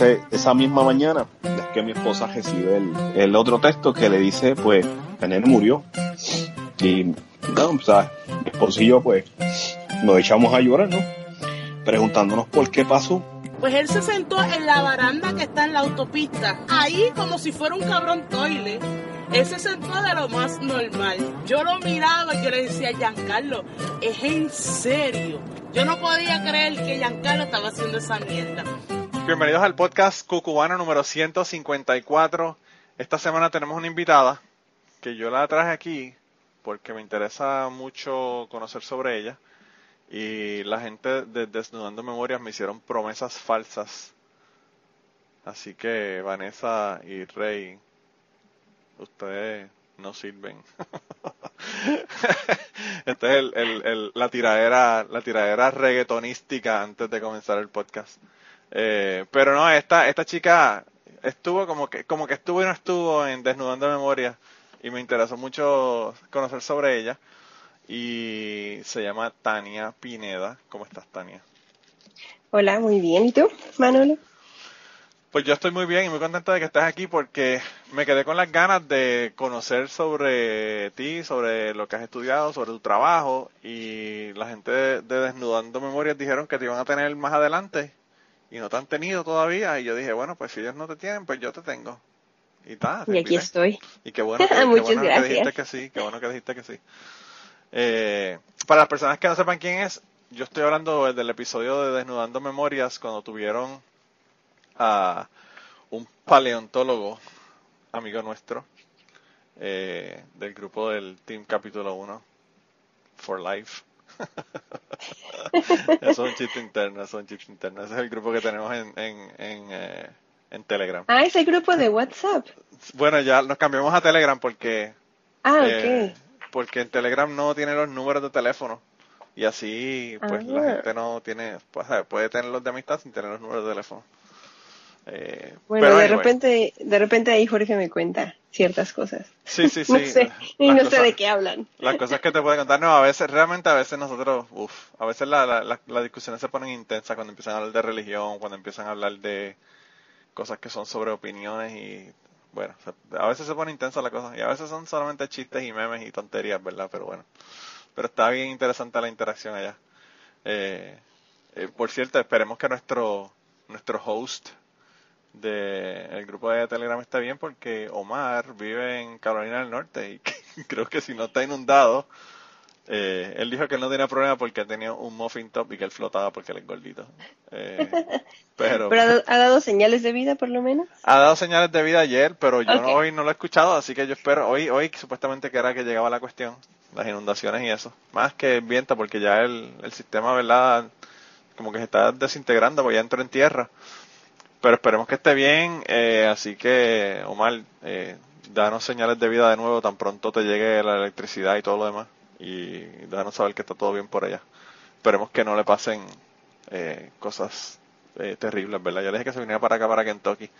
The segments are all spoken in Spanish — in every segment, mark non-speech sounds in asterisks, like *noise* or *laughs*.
esa misma mañana es que mi esposa recibe el, otro texto que le dice, pues, nene murió. Y, no, o sea, mi esposo y yo, pues, nos echamos a llorar, ¿no? Preguntándonos por qué pasó. Pues él se sentó en la baranda que está en la autopista, ahí como si fuera un cabrón toile. Él se sentó de lo más normal. Yo lo miraba y yo le decía, Giancarlo, es en serio. Yo no podía creer que Giancarlo estaba haciendo esa mierda. Bienvenidos al podcast Cucubano número 154. Esta semana tenemos una invitada que yo la traje aquí porque me interesa mucho conocer sobre ella. Y la gente de Desnudando Memorias me hicieron promesas falsas. Así que Vanessa y Rey, ustedes no sirven. *laughs* Esta es el, la tiradera, la tiradera reggaetonística antes de comenzar el podcast. Eh, pero no, esta, esta chica estuvo como que, como que estuvo y no estuvo en Desnudando Memoria y me interesó mucho conocer sobre ella. Y se llama Tania Pineda. ¿Cómo estás, Tania? Hola, muy bien. ¿Y tú, Manolo? Pues yo estoy muy bien y muy contenta de que estés aquí porque me quedé con las ganas de conocer sobre ti, sobre lo que has estudiado, sobre tu trabajo y la gente de, de Desnudando Memorias dijeron que te iban a tener más adelante y no te han tenido todavía y yo dije, bueno, pues si ellos no te tienen, pues yo te tengo. Y, ta, y aquí estoy. Y qué bueno, *laughs* que, qué bueno que dijiste que sí, qué bueno que dijiste que sí. Eh, para las personas que no sepan quién es, yo estoy hablando del episodio de Desnudando Memorias cuando tuvieron a un paleontólogo, amigo nuestro, eh, del grupo del Team Capítulo 1, For Life. Eso es un chiste interno, eso es un chiste interno. Ese es el grupo que tenemos en, en, en, eh, en Telegram. Ah, es el grupo de WhatsApp. Bueno, ya nos cambiamos a Telegram porque Ah, eh, ok. porque en Telegram no tiene los números de teléfono y así pues la Ah. gente no tiene pues, puede tenerlos de amistad sin tener los números de teléfono. Eh, Bueno, pero de anyway, repente, de repente ahí Jorge me cuenta ciertas cosas. sí, sí, *laughs* sí. no sé, y Las no sé de qué hablan. Las cosas que te puede contar, no, a veces, realmente a veces nosotros, uff, a veces la, la, la- las discusiones se ponen intensas cuando empiezan a hablar de religión, cuando empiezan a hablar de cosas que son sobre opiniones y, bueno, a veces se pone intensa la cosa y a veces son solamente chistes y memes y tonterías, ¿verdad? Pero bueno, pero está bien interesante la interacción allá. Eh, eh, por cierto, esperemos que nuestro, nuestro host de el grupo de Telegram está bien porque Omar vive en Carolina del Norte y *laughs* creo que si no está inundado, eh, él dijo que él no tenía problema porque tenía un muffin top y que él flotaba porque él es gordito. Eh, *laughs* pero Pero ha, dado señales de vida, por lo menos. ha dado señales de vida ayer, pero yo no- hoy no lo he escuchado, así que yo espero, hoy, hoy supuestamente que era que llegaba la cuestión, las inundaciones y eso, más que el viento porque ya el, el sistema, ¿verdad? Como que se está desintegrando porque ya entró en tierra. Pero esperemos que esté bien, eh, así que Omar, eh, danos señales de vida de nuevo tan pronto te llegue la electricidad y todo lo demás y danos saber que está todo bien por allá. Esperemos que no le pasen eh, cosas eh, terribles, ¿verdad? Yo le dije que se viniera para acá, para Kentucky.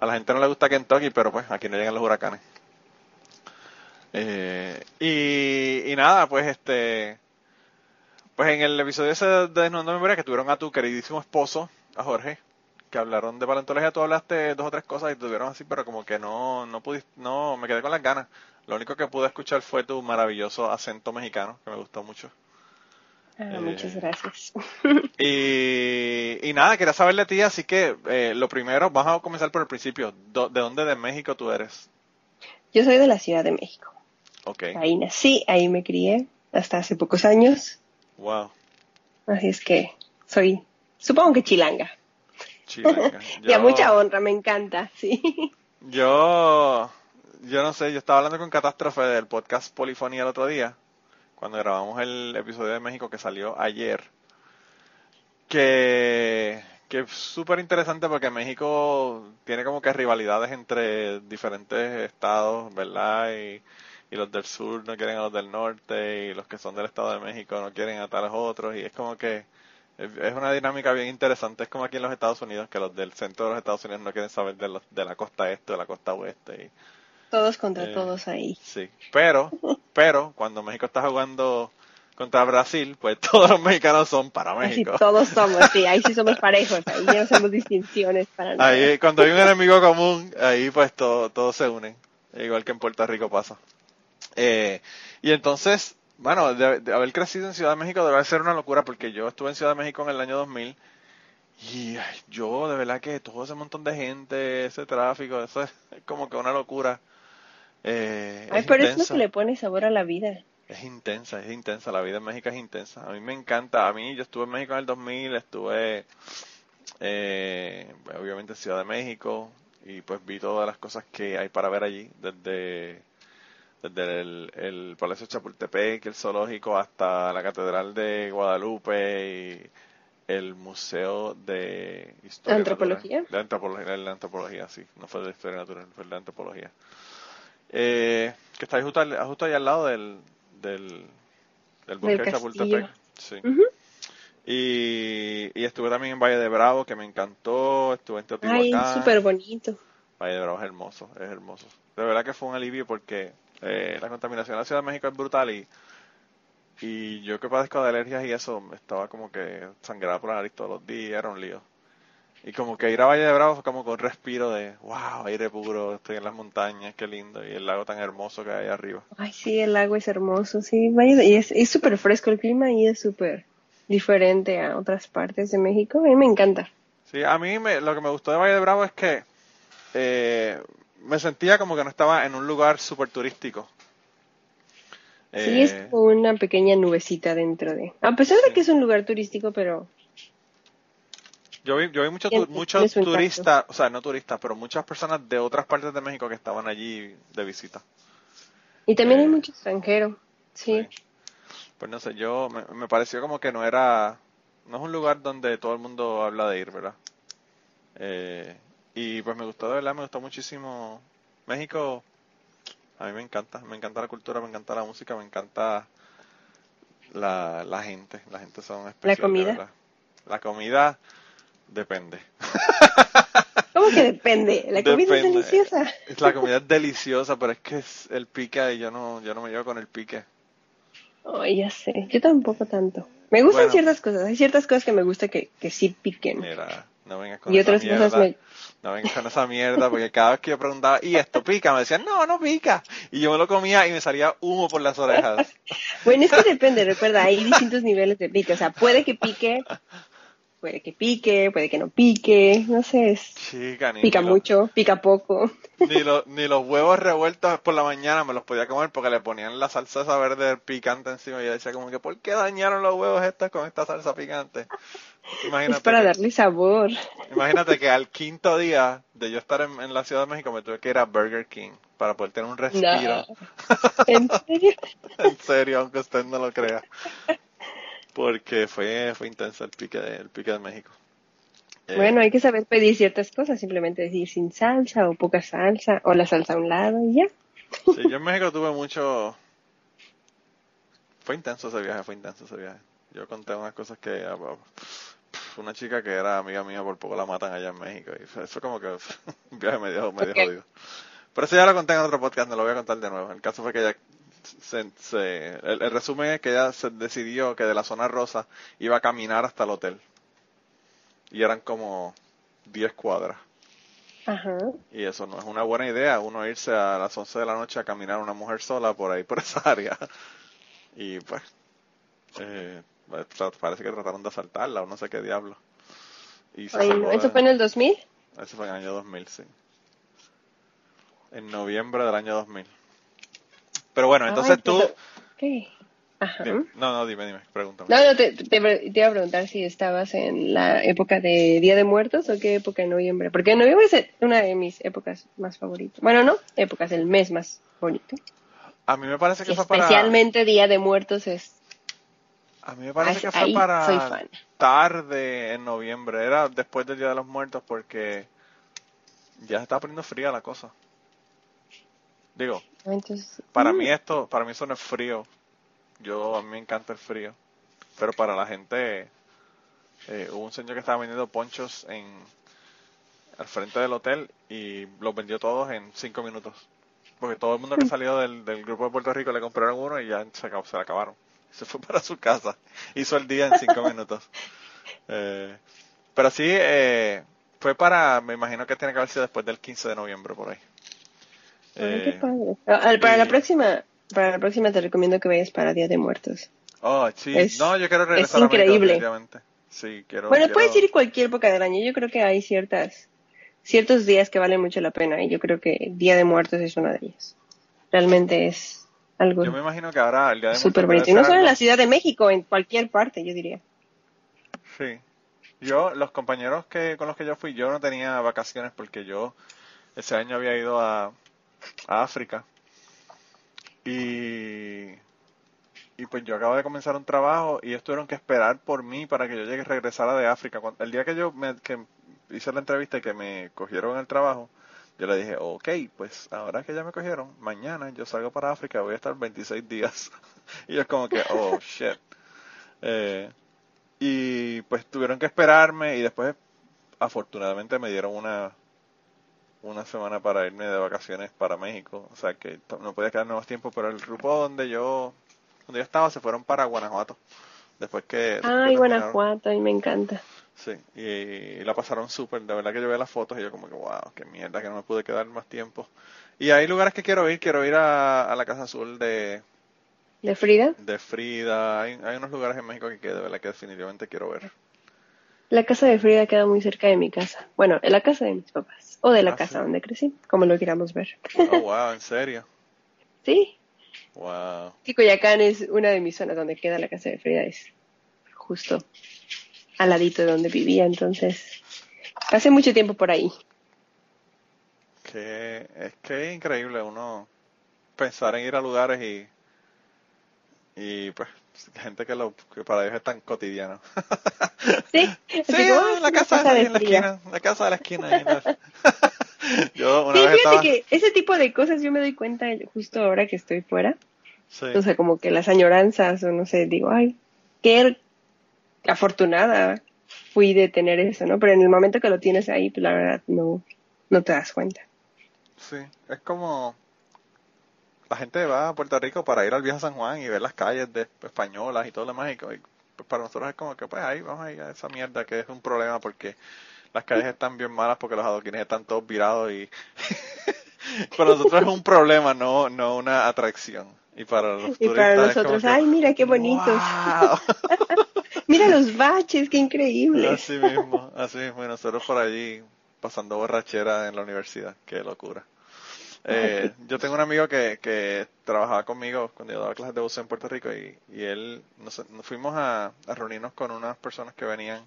A la gente no le gusta Kentucky, pero pues aquí no llegan los huracanes. Eh, y, y nada, pues este, pues en el episodio ese de Desnudando Memoria que tuvieron a tu queridísimo esposo, a Jorge, que hablaron de paleontología, tú hablaste dos o tres cosas y tuvieron así, pero como que no, no pudiste, no, me quedé con las ganas. Lo único que pude escuchar fue tu maravilloso acento mexicano, que me gustó mucho. Ah, Eh, muchas gracias. Y, y nada, quería saber de ti, así que eh, lo primero, vamos a comenzar por el principio. Do- ¿De dónde de México tú eres? Yo soy de la Ciudad de México. Ok, Ahí nací, ahí me crié hasta hace pocos años. wow, Así es que soy, supongo que chilanga. *laughs* Y a mucha honra, me encanta, sí. Yo, yo no sé, yo estaba hablando con Catástrofe del podcast Polifonía el otro día, cuando grabamos el episodio de México que salió ayer, que, que es súper interesante porque México tiene como que rivalidades entre diferentes estados, ¿verdad? Y, y los del sur no quieren a los del norte y los que son del estado de México no quieren a tales otros y es como que es una dinámica bien interesante. Es como aquí en los Estados Unidos, que los del centro de los Estados Unidos no quieren saber de, los, de la costa este o la costa oeste. Y, Todos contra Eh, todos ahí. sí, pero, *laughs* pero cuando México está jugando contra Brasil, pues *laughs* todos los mexicanos son para Así México. todos somos, sí, ahí sí *laughs* somos parejos, ahí no hacemos distinciones para nada. Ahí, cuando hay un enemigo común, ahí pues todo- todos se unen. Igual que en Puerto Rico pasa. Eh, y entonces, bueno, de, de haber crecido en Ciudad de México debe ser una locura porque yo estuve en Ciudad de México en el año 2000 y ay, yo de verdad que todo ese montón de gente, ese tráfico, eso es como que una locura. Eh, Ay, es pero es lo intensa. que le pone sabor a la vida. Es intensa, es intensa, la vida en México es intensa. A mí me encanta, a mí yo estuve en México en el 2000, estuve eh, obviamente en Ciudad de México y pues vi todas las cosas que hay para ver allí, desde, desde el, el Palacio Chapultepec, el zoológico, hasta la Catedral de Guadalupe y el Museo de Historia ¿Antropología? Natural. De antropología, la antropología, sí, no fue de Historia Natural, fue de Antropología. Eh, que está ahí justo, al- justo ahí al lado del, del, del bosque de. Chapultepec. Sí. Y, y estuve también en Valle de Bravo, que me encantó. Estuve en Ay, Teotihuacán. súper bonito. Valle de Bravo es hermoso, es hermoso. De verdad que fue un alivio porque eh, la contaminación en la Ciudad de México es brutal y, y yo que padezco de alergias y eso, estaba como que sangraba por la nariz todos los días, era un lío. Y como que ir a Valle de Bravo fue como con un respiro de, wow, aire puro, estoy en las montañas, qué lindo, y el lago tan hermoso que hay arriba. Ay, sí, el agua es hermoso, sí. vaya- Y es es súper fresco el clima y es súper diferente a otras partes de México. A mí me encanta. Sí, a mí me, lo que me gustó de Valle de Bravo es que eh, me sentía como que no estaba en un lugar súper turístico. Sí, es Eh, como una pequeña nubecita dentro de... A pesar de que es un lugar turístico, pero... Yo vi, yo vi muchos tu- turistas, o sea, no turistas, pero muchas personas de otras partes de México que estaban allí de visita. Y también Eh, hay mucho extranjero. Sí. Pues no sé, yo me, me pareció como que no era, no es un lugar donde todo el mundo habla de ir, ¿verdad? Eh, y pues me gustó, de verdad, me gustó muchísimo. México, a mí me encanta, me encanta la cultura, me encanta la música, me encanta la, la gente, la gente son especiales. de comida? La comida depende. *laughs* ¿Cómo que depende? La comida es deliciosa. La comida es deliciosa, pero es que es el pique y yo no, yo no me llevo con el pique. Ay, ya sé. Yo tampoco tanto. Me gustan Bueno. ciertas cosas. Hay ciertas cosas que me gusta que, que sí piquen. Mira, no vengas con Y otras mierda. cosas me... No vengas con esa mierda, porque cada vez que yo preguntaba, ¿y esto pica? Me decían, no, no pica. Y yo me lo comía y me salía humo por las orejas. *laughs* Bueno, es que depende, recuerda, hay distintos niveles de pique. O sea, puede que pique, puede que pique, puede que no pique. No sé. Chica, pica lo- mucho, pica poco. *laughs* ni, lo- ni los huevos revueltos por la mañana me los podía comer porque le ponían la salsa esa verde picante encima. Y yo decía como que, ¿por qué dañaron los huevos estos con esta salsa picante? Imagínate. Es para que- darle sabor. Imagínate que al quinto día de yo estar en, en la Ciudad de México me tuve que ir a Burger King para poder tener un respiro. No. ¿En serio? *laughs* en serio, aunque usted no lo crea. Porque fue, fue intenso el pique de, el pique de México. Eh, Bueno, hay que saber pedir ciertas cosas, simplemente decir sin salsa o poca salsa o la salsa a un lado y ya. sí, yo en México tuve mucho... Fue intenso ese viaje, fue intenso ese viaje. Yo conté unas cosas que... Una chica que era amiga mía por poco la matan allá en México. Y fue como que un viaje medio, medio jodido. Pero eso ya lo conté en otro podcast, no lo voy a contar de nuevo. El caso fue que ella se, se- el, el resumen es que ella se decidió que de la zona rosa iba a caminar hasta el hotel. Y eran como 10 cuadras. Ajá. Y eso no es una buena idea, uno irse a las 11 de la noche a caminar una mujer sola por ahí, por esa área. Y pues, eh, parece que trataron de asaltarla o no sé qué diablo. Y Ay, de- ¿Eso fue en el 2000? Eso fue en el año 2000, sí. En noviembre del año 2000. Pero bueno, entonces Ay, tú... ¿Qué? Ajá. Dime. No, no, dime, dime, pregúntame. No, no, te, te, te iba a preguntar si estabas en la época de Día de Muertos o qué época en noviembre. Porque noviembre es una de mis épocas más favoritas. Bueno, no, épocas, el mes más bonito. A mí me parece que Y fue para... especialmente Día de Muertos es... A mí me parece que fue para tarde en noviembre, era después del Día de los Muertos porque ya se estaba poniendo fría la cosa. Digo, Entonces, para mm, mí esto, para mí eso no es frío. Yo, a mí me encanta el frío. Pero para la gente, eh, hubo un señor que estaba vendiendo ponchos en al frente del hotel y los vendió todos en cinco minutos. Porque todo el mundo que salió del, del grupo de Puerto Rico le compraron uno y ya se, se le acabaron. Se fue para su casa. Hizo el día en cinco *laughs* minutos. Eh, pero sí, eh, fue para, me imagino que tiene que haber sido después del 15 de noviembre por ahí. Ay, qué Eh, padre. Ah, Para la próxima, para la próxima te recomiendo que vayas para Día de Muertos. oh, sí. Es- no, yo quiero regresar a México increíble. Sí, quiero. Bueno, quiero- puedes ir cualquier época del año. Yo creo que hay ciertas, ciertos días que valen mucho la pena y yo creo que Día de Muertos es uno de ellos. Realmente es algo Yo me imagino que ahora el día de Muertos bonito. Y no solo en la Ciudad de México, en cualquier parte, yo diría. Sí. Yo, los compañeros que con los que yo fui, yo no tenía vacaciones porque yo ese año había ido a, a África. Y, y pues yo acabo de comenzar un trabajo y ellos tuvieron que esperar por mí para que yo llegue regresara de África. El día que yo me, que hice la entrevista y que me cogieron el trabajo, yo le dije, ok, pues ahora que ya me cogieron, mañana yo salgo para África, voy a estar 26 días. *laughs* y ellos como que, oh, shit. Eh, y pues tuvieron que esperarme y después afortunadamente me dieron una una semana para irme de vacaciones para México o sea que no podía quedarme más tiempo pero el grupo donde yo donde yo estaba se fueron para Guanajuato después que Ay. Guanajuato, a mí me encanta. Sí y, la pasaron súper de verdad que yo veía las fotos y yo como que wow qué mierda que no me pude quedar más tiempo y hay lugares que quiero ir quiero ir a, a la Casa Azul de ¿De Frida? de Frida hay, hay unos lugares en México que, que de verdad que definitivamente quiero ver La casa de Frida queda muy cerca de mi casa. Bueno, en la casa de mis papás. O de la Ah, casa sí. donde crecí, como lo queramos ver. oh wow en serio *laughs* Sí, wow Sí, Coyacán es una de mis zonas donde queda la casa de Frida, es justo al ladito de donde vivía, entonces pasé mucho tiempo por ahí. Que es que es increíble uno pensar en ir a lugares y y pues gente que lo que para ellos es tan cotidiano. Sí, *laughs* Sí, como, ah, "Ah, la casa, ahí de la Frida". esquina, la casa de la esquina. *laughs* yo una Sí, vez fíjate estaba, que ese tipo de cosas yo me doy cuenta justo ahora que estoy fuera. sí, O sea, como que las añoranzas, o no sé, digo, ay, qué afortunada fui de tener eso, ¿no? Pero en el momento que lo tienes ahí, pues la verdad no, no te das cuenta. sí, es como la gente va a Puerto Rico para ir al viejo San Juan y ver las calles de españolas y todo lo demás y, pues, para nosotros es como que pues ahí vamos a ir a esa mierda que es un problema porque las calles están bien malas porque los adoquines están todos virados y *laughs* para nosotros es un problema, no, no una atracción. Y para los Y para turistas es como nosotros, que, ay, mira qué bonitos. ¡Wow! Mira los baches, qué increíbles. Así mismo, así mismo. Y nosotros por allí pasando borrachera en la universidad. Qué locura. Eh, yo tengo un amigo que, que trabajaba conmigo cuando yo daba clases de buceo en Puerto Rico y, y él, nos, nos fuimos a, a reunirnos con unas personas que venían,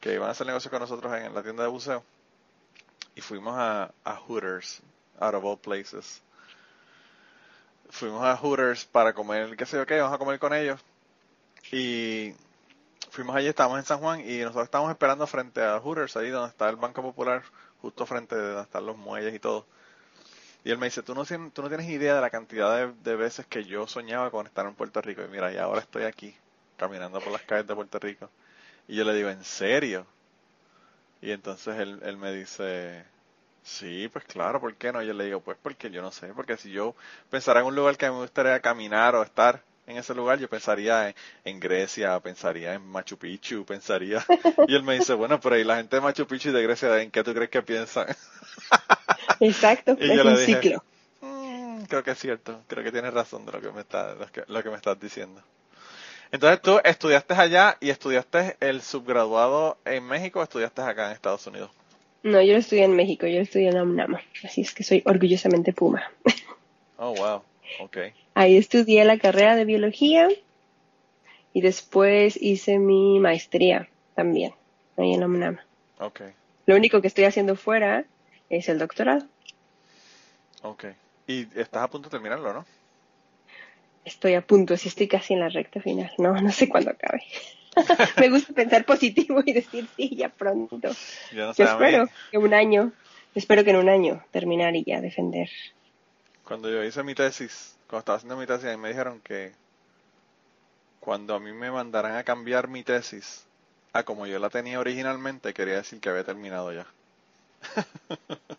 que iban a hacer negocio con nosotros en la tienda de buceo y fuimos a, a Hooters, out of all places. Fuimos a Hooters para comer, qué sé yo qué, vamos a comer con ellos y fuimos allí, estábamos en San Juan y nosotros estábamos esperando frente a Hooters, ahí donde está el Banco Popular, justo frente de donde están los muelles y todo. Y él me dice, tú no, tú no tienes idea de la cantidad de, de veces que yo soñaba con estar en Puerto Rico. Y mira, y ahora estoy aquí, caminando por las calles de Puerto Rico. Y yo le digo, ¿en serio? Y entonces él, él me dice, sí, pues claro, ¿por qué no? Y yo le digo, pues porque yo no sé, porque si yo pensara en un lugar que me gustaría caminar o estar en ese lugar, yo pensaría en, en Grecia, pensaría en Machu Picchu, pensaría... *laughs* Y él me dice, bueno, pero ¿y la gente de Machu Picchu y de Grecia, en qué tú crees que piensan? *laughs* Exacto, Y es yo le un dije, ciclo. Mm, creo que es cierto, creo que tienes razón de lo que me está, lo que, lo que me estás diciendo. Entonces tú estudiaste allá y estudiaste el subgraduado en México o estudiaste acá en Estados Unidos. No, yo lo estudié en México, yo lo estudié en la UNAM, así es que soy orgullosamente Puma. Oh, wow, Ahí estudié la carrera de biología y después hice mi maestría también, ahí en la UNAM. Lo único que estoy haciendo fuera es el doctorado. ok. Y estás a punto de terminarlo, ¿no? Estoy a punto, sí estoy casi en la recta final. No, no sé cuándo acabe. *laughs* Me gusta pensar positivo y decir sí, ya pronto. Yo no Yo espero que un año, espero que en un año terminar y ya defender. Cuando yo hice mi tesis, cuando estaba haciendo mi tesis, a mí me dijeron que cuando a mí me mandaran a cambiar mi tesis a como yo la tenía originalmente, quería decir que había terminado ya.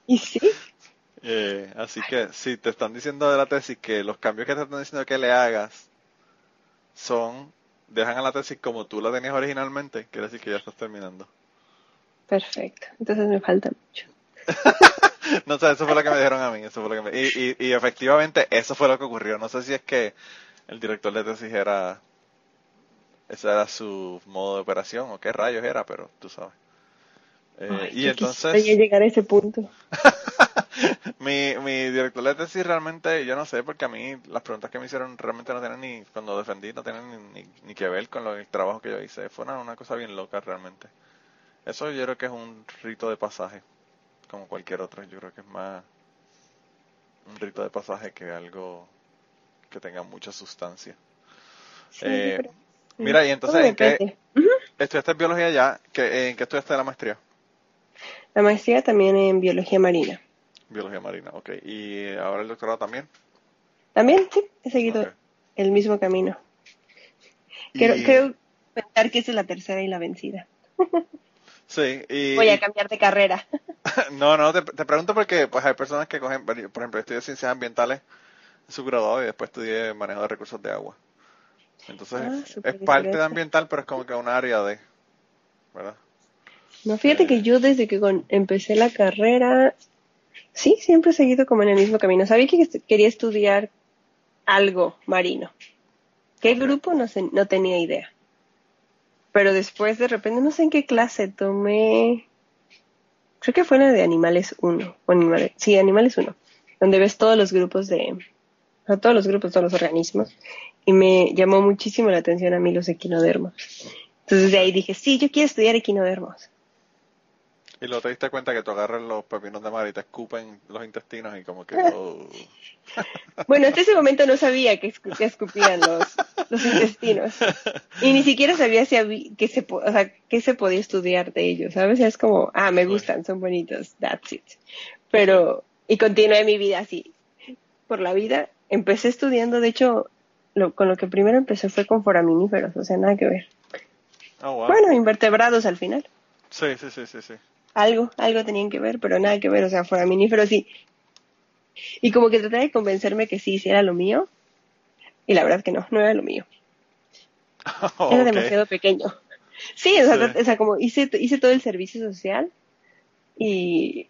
Y sí, *laughs* Eh, así que si te están diciendo de la tesis que los cambios que te están diciendo que le hagas son, dejan a la tesis como tú la tenías originalmente, quiere decir que ya estás terminando. Perfecto. Entonces me falta mucho. *laughs* no sé, eso fue lo que me dijeron a mí, eso fue lo que me... y, y, y efectivamente eso fue lo que ocurrió. No sé si es que el director de tesis era, ese era su modo de operación o qué rayos era, pero tú sabes. Eh, Ay, y yo entonces, llegar a ese punto. *laughs* mi, mi director de tesis realmente, yo no sé, porque a mí las preguntas que me hicieron realmente no tienen ni, cuando defendí, no tienen ni, ni, ni que ver con lo, el trabajo que yo hice. Fue una, una cosa bien loca realmente. Eso yo creo que es un rito de pasaje, como cualquier otro. Yo creo que es más un rito de pasaje que algo que tenga mucha sustancia. Sí, Eh, pero- Mira, y entonces, ¿en qué depende. Ujú. estudiaste biología ya? ¿Qué, ¿En qué estudiaste la maestría? La maestría también en biología marina. Biología marina, ok. ¿Y ahora el doctorado también? También, sí, he seguido el mismo camino. Y- Creo, creo pensar que esa es la tercera y la vencida. *laughs* Sí, y... Voy a cambiar de carrera. *laughs* No, no, te, te pregunto porque pues hay personas que cogen, por ejemplo, estudié ciencias ambientales en su graduado y después estudié manejo de recursos de agua. Entonces, Ah, es parte de ambiental, pero es como que un área de, ¿verdad? No, fíjate Eh. que yo desde que con- empecé la carrera, sí, siempre he seguido como en el mismo camino. Sabía que est- quería estudiar algo marino. ¿Qué grupo? No sé, no tenía idea. Pero después de repente, no sé en qué clase tomé, creo que fue la de Animales 1, o animales, sí, Animales 1, donde ves todos los grupos de, sea, todos los grupos, todos los organismos, y me llamó muchísimo la atención a mí los equinodermos. Entonces de ahí dije, sí, yo quiero estudiar equinodermos. Y luego te diste cuenta que tú agarras los pepinos de mar y te escupen los intestinos y como que... *laughs* oh. Bueno, hasta ese momento no sabía que, escu- que escupían los, los intestinos. Y ni siquiera sabía si había, que se, o sea, qué se podía estudiar de ellos, ¿sabes? Es como, ah, me gustan, son bonitos, that's it. Pero, y continué mi vida así. Por la vida, empecé estudiando, de hecho, lo, con lo que primero empecé fue con foraminíferos, o sea, nada que ver. Oh, wow. Bueno, invertebrados al final. Sí, sí, sí, sí, sí. Algo, algo tenían que ver, pero nada que ver, o sea, foraminíferos sí. Y como que traté de convencerme que sí, sí era lo mío. Y la verdad que no, no era lo mío. Oh, *laughs* Era demasiado pequeño. Sí, o sea, Sí. tra- o sea, como hice, hice todo el servicio social y,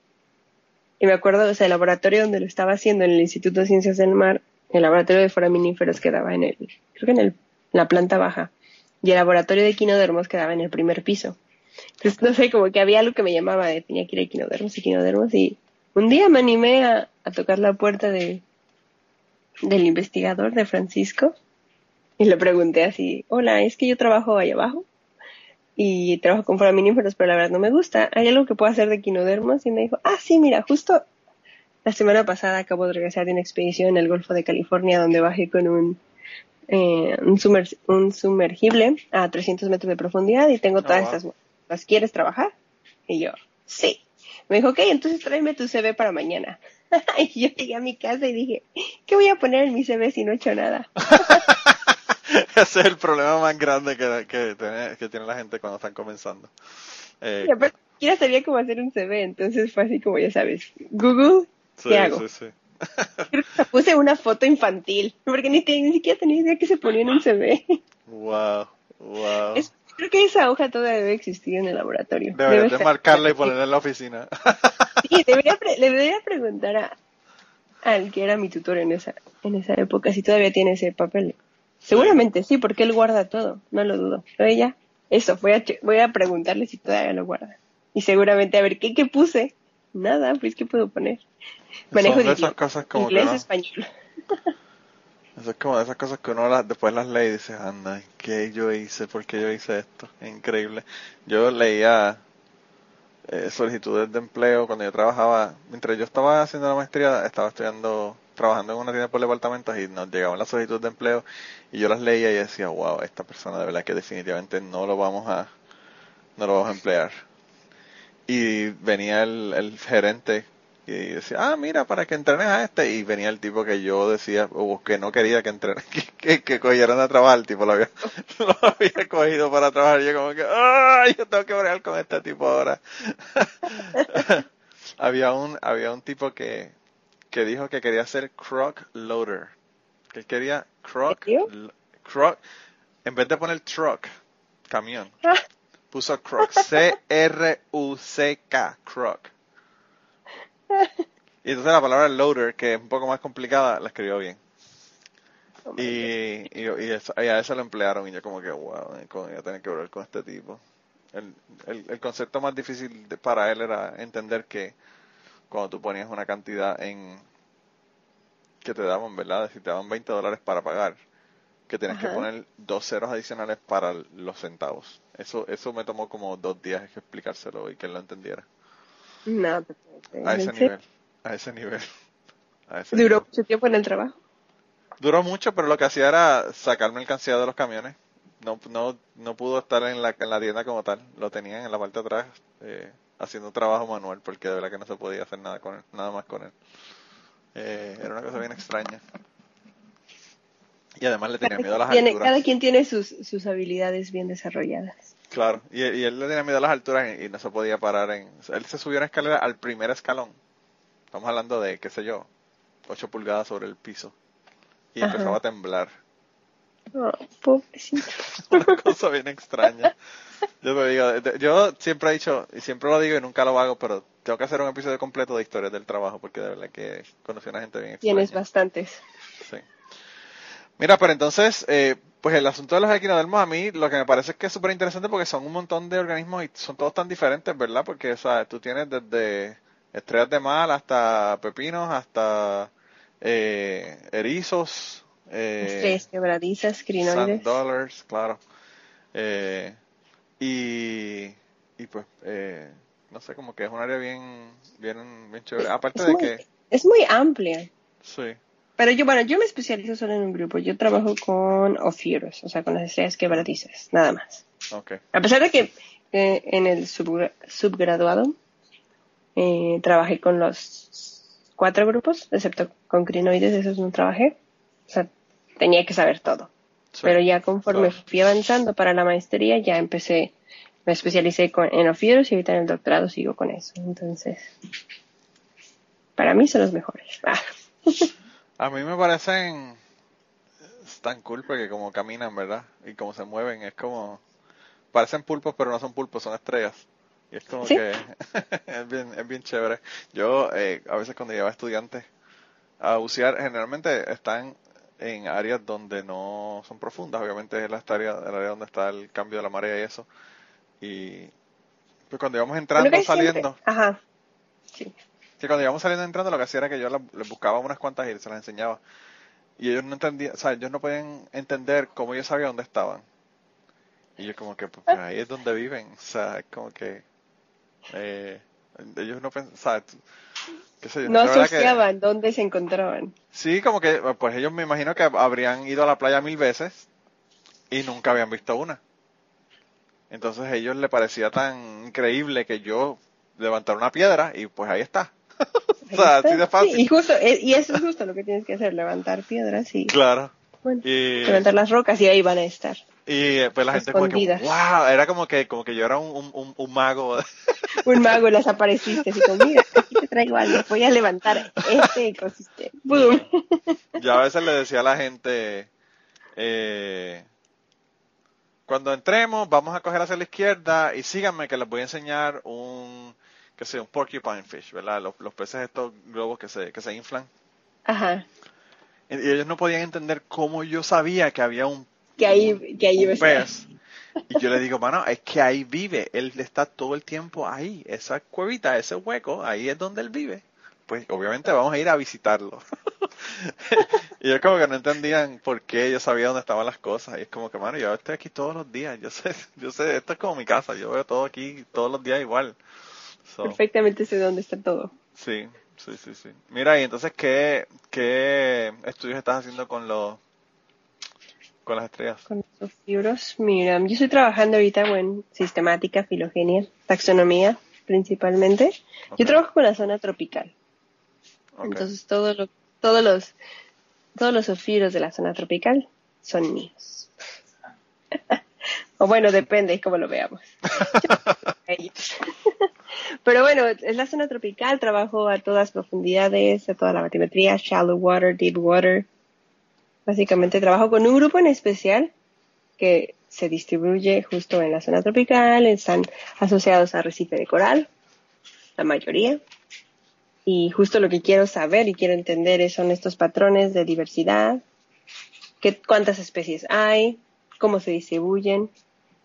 y me acuerdo, o sea, el laboratorio donde lo estaba haciendo en el Instituto de Ciencias del Mar, el laboratorio de foraminíferos quedaba en el, creo que en el, en la planta baja y el laboratorio de equinodermos quedaba en el primer piso. Entonces, no sé, como que había algo que me llamaba de tenía que ir a equinodermos, equinodermos y un día me animé a, a tocar la puerta de, del investigador de Francisco y le pregunté así, hola, es que yo trabajo ahí abajo y trabajo con foraminíferos, pero la verdad no me gusta. ¿Hay algo que pueda hacer de equinodermos? Y me dijo, ah, sí, mira, justo la semana pasada acabo de regresar de una expedición en el Golfo de California donde bajé con un, eh, un, sumer- un sumergible a 300 metros de profundidad y tengo Oh, todas wow. estas. ¿Las quieres trabajar? Y yo, sí. Me dijo, ok, entonces tráeme tu CV para mañana. *laughs* y yo llegué a mi casa y dije, ¿qué voy a poner en mi CV si no he hecho nada? *laughs* Ese es el problema más grande que, que, tiene, que tiene la gente cuando están comenzando. Eh, Y aparte, siquiera sabía cómo hacer un CV, entonces fue así como ya sabes, Google, sí, ¿qué hago? sí, sí. *laughs* Creo que puse una foto infantil, porque ni, ni siquiera tenía idea que se ponía en un CV. Wow, wow. Es- creo que esa hoja todavía debe existir en el laboratorio. Deberías Debe marcarla y ponerla en la oficina. Sí, debería, pre- le debería preguntar a, al que era mi tutor en esa, en esa época si todavía tiene ese papel. Seguramente sí, porque él guarda todo, no lo dudo. Pero ya, eso, voy a, voy a preguntarle si todavía lo guarda. Y seguramente, a ver, ¿qué, qué puse? Nada, pues, ¿qué puedo poner? Manejo de Inglés, no- español. Eso es como de esas cosas que uno las- después las lee y dice, anda, ¿qué yo hice? ¿Por qué yo hice esto? Es increíble. Yo leía eh, solicitudes de empleo cuando yo trabajaba, mientras yo estaba haciendo la maestría, estaba estudiando, trabajando en una tienda por departamentos y nos llegaban las solicitudes de empleo y yo las leía y decía, wow, esta persona de verdad que definitivamente no lo vamos a, no lo vamos a emplear. Y venía el, el gerente y decía, ah, mira, para que entrenes a este. Y venía el tipo que yo decía, o que no quería que entren, *laughs* que, que, que cogieran a trabajar. El tipo lo había, *laughs* lo había cogido para trabajar. Y yo como que, ah, yo tengo que bregar con este tipo ahora. *laughs* había un, había un tipo que, que dijo que quería ser croc loader. Que quería croc, croc, en vez de poner truck, camión, Ah. puso crock, C-R-U-C-K, crock. Y entonces la palabra loader, que es un poco más complicada, la escribió bien. Oh Y, y, y eso- y a eso lo emplearon y yo como que, wow, ¿cómo voy a tener que hablar con este tipo? El, el, el concepto más difícil de- para él era entender que cuando tú ponías una cantidad en que te daban, ¿verdad? Si te daban 20 dólares para pagar, que tienes que poner dos ceros adicionales para los centavos. Eso eso me tomó como dos días explicárselo y que él lo entendiera. No, te. A ese nivel, a ese nivel. A ese ¿Duró nivel. mucho tiempo en el trabajo? Duró mucho, pero lo que hacía era sacar mercancía de los camiones. No, no, no pudo estar en la, en la tienda como tal. Lo tenían en la parte de atrás eh, haciendo un trabajo manual porque de verdad que no se podía hacer nada con él, nada más con él. Eh, era una cosa bien extraña. Y además le tenía miedo a las alturas. cada quien tiene sus, sus habilidades bien desarrolladas. Claro, y, y él le tenía miedo a las alturas y, y no se podía parar en... Él se subió una escalera al primer escalón. Estamos hablando de, qué sé yo, 8 pulgadas sobre el piso. Y Ajá. empezaba a temblar. Oh, pobrecito. *laughs* una cosa bien extraña. Yo te digo, yo siempre he dicho, y siempre lo digo y nunca lo hago, pero tengo que hacer un episodio completo de historias del trabajo, porque de verdad que conocí a una gente bien extraña. Tienes bastantes. Sí. Mira, pero entonces, eh, pues el asunto de los equinodermos a mí lo que me parece es que es súper interesante porque son un montón de organismos y son todos tan diferentes, ¿verdad? Porque, o sea, tú tienes desde estrellas de mar hasta pepinos, hasta eh, erizos, eh, quebradizas, Sand crinoides. dollars, claro. Eh, y, y pues, eh, no sé, como que es un área bien, bien, bien chévere. Aparte Es de muy, que, es muy amplia. sí, Pero yo, bueno, yo me especializo solo en un grupo. Yo trabajo con Ophiuros, o sea, con las estrellas quebradizas, nada más. ok, A pesar de que eh, en el subgra- subgraduado eh, trabajé con los cuatro grupos, excepto con crinoides, esos no trabajé. O sea, tenía que saber todo. sí, Pero ya conforme claro. fui avanzando para la maestría, ya empecé, me especialicé con, en Ophiuros y ahorita en el doctorado sigo con eso. Entonces, para mí son los mejores. Ah. *laughs* A mí me parecen tan cool porque como caminan, ¿verdad? Y como se mueven, es como, parecen pulpos, pero no son pulpos, son estrellas. Y es como Sí. que *laughs* es bien, es bien chévere. Yo, eh, a veces cuando llevaba estudiantes a bucear, generalmente están en áreas donde no son profundas, obviamente es la área, el área donde está el cambio de la marea y eso. Y pues cuando íbamos entrando, saliendo, Ajá. Sí. Que cuando íbamos saliendo entrando, lo que hacía era que yo la- les buscaba unas cuantas y se las enseñaba. Y ellos no entendían, o sea, ellos no podían entender cómo yo sabía dónde estaban. Y yo como que, pues, pues, ahí es donde viven. O sea, es como que... Eh, ellos no pensaban, qué sé yo, No verdad que- asociaban dónde se encontraban. Sí, como que, pues ellos me imagino que habrían ido a la playa mil veces y nunca habían visto una. Entonces a ellos les parecía tan increíble que yo levantara una piedra y pues ahí está. *laughs* o sea, Ahí está. así de fácil. Sí, y justo, eh, y eso es justo lo que tienes que hacer, levantar piedras y Claro. bueno, Y, levantar las rocas y ahí van a estar. y eh, pues la gente como que, wow, era como que, como que yo era un, un, un, mago. *laughs* Un mago las *laughs* apareciste así como, mira, aquí te traigo algo, voy a levantar este ecosistema. ¡Boom! Yo a veces le decía a la gente, eh, cuando entremos, vamos a coger hacia la izquierda y síganme que les voy a enseñar un, que sé, un porcupine fish, ¿verdad? Los, los peces estos globos que se, que se inflan. Ajá. Y ellos no podían entender cómo yo sabía que había un, Que ahí, que ahí un pez. Y yo le digo, mano, es que ahí vive, él está todo el tiempo ahí, esa cuevita, ese hueco, ahí es donde él vive. Pues obviamente vamos a ir a visitarlo. *laughs* y ellos como que no entendían por qué yo sabía dónde estaban las cosas. Y es como que, mano, yo estoy aquí todos los días, yo sé, yo sé, esto es como mi casa, yo veo todo aquí todos los días igual. So, Perfectamente sé dónde está todo. sí, sí, sí, sí. Mira, y entonces, ¿qué, qué estudios estás haciendo con los, con las estrellas? Con los libros, mira, yo estoy trabajando ahorita en sistemática, filogenia, taxonomía principalmente. Yo trabajo con la zona tropical. Entonces todo lo, todos los todos los ofiros de la zona tropical son míos. *laughs* o bueno, depende cómo lo veamos. *laughs* Pero bueno, es la zona tropical, trabajo a todas profundidades, a toda la batimetría, shallow water, deep water. Básicamente trabajo con un grupo en especial que se distribuye justo en la zona tropical, están asociados a arrecife de coral, la mayoría. Y justo lo que quiero saber y quiero entender son estos patrones de diversidad, cuántas especies hay, cómo se distribuyen,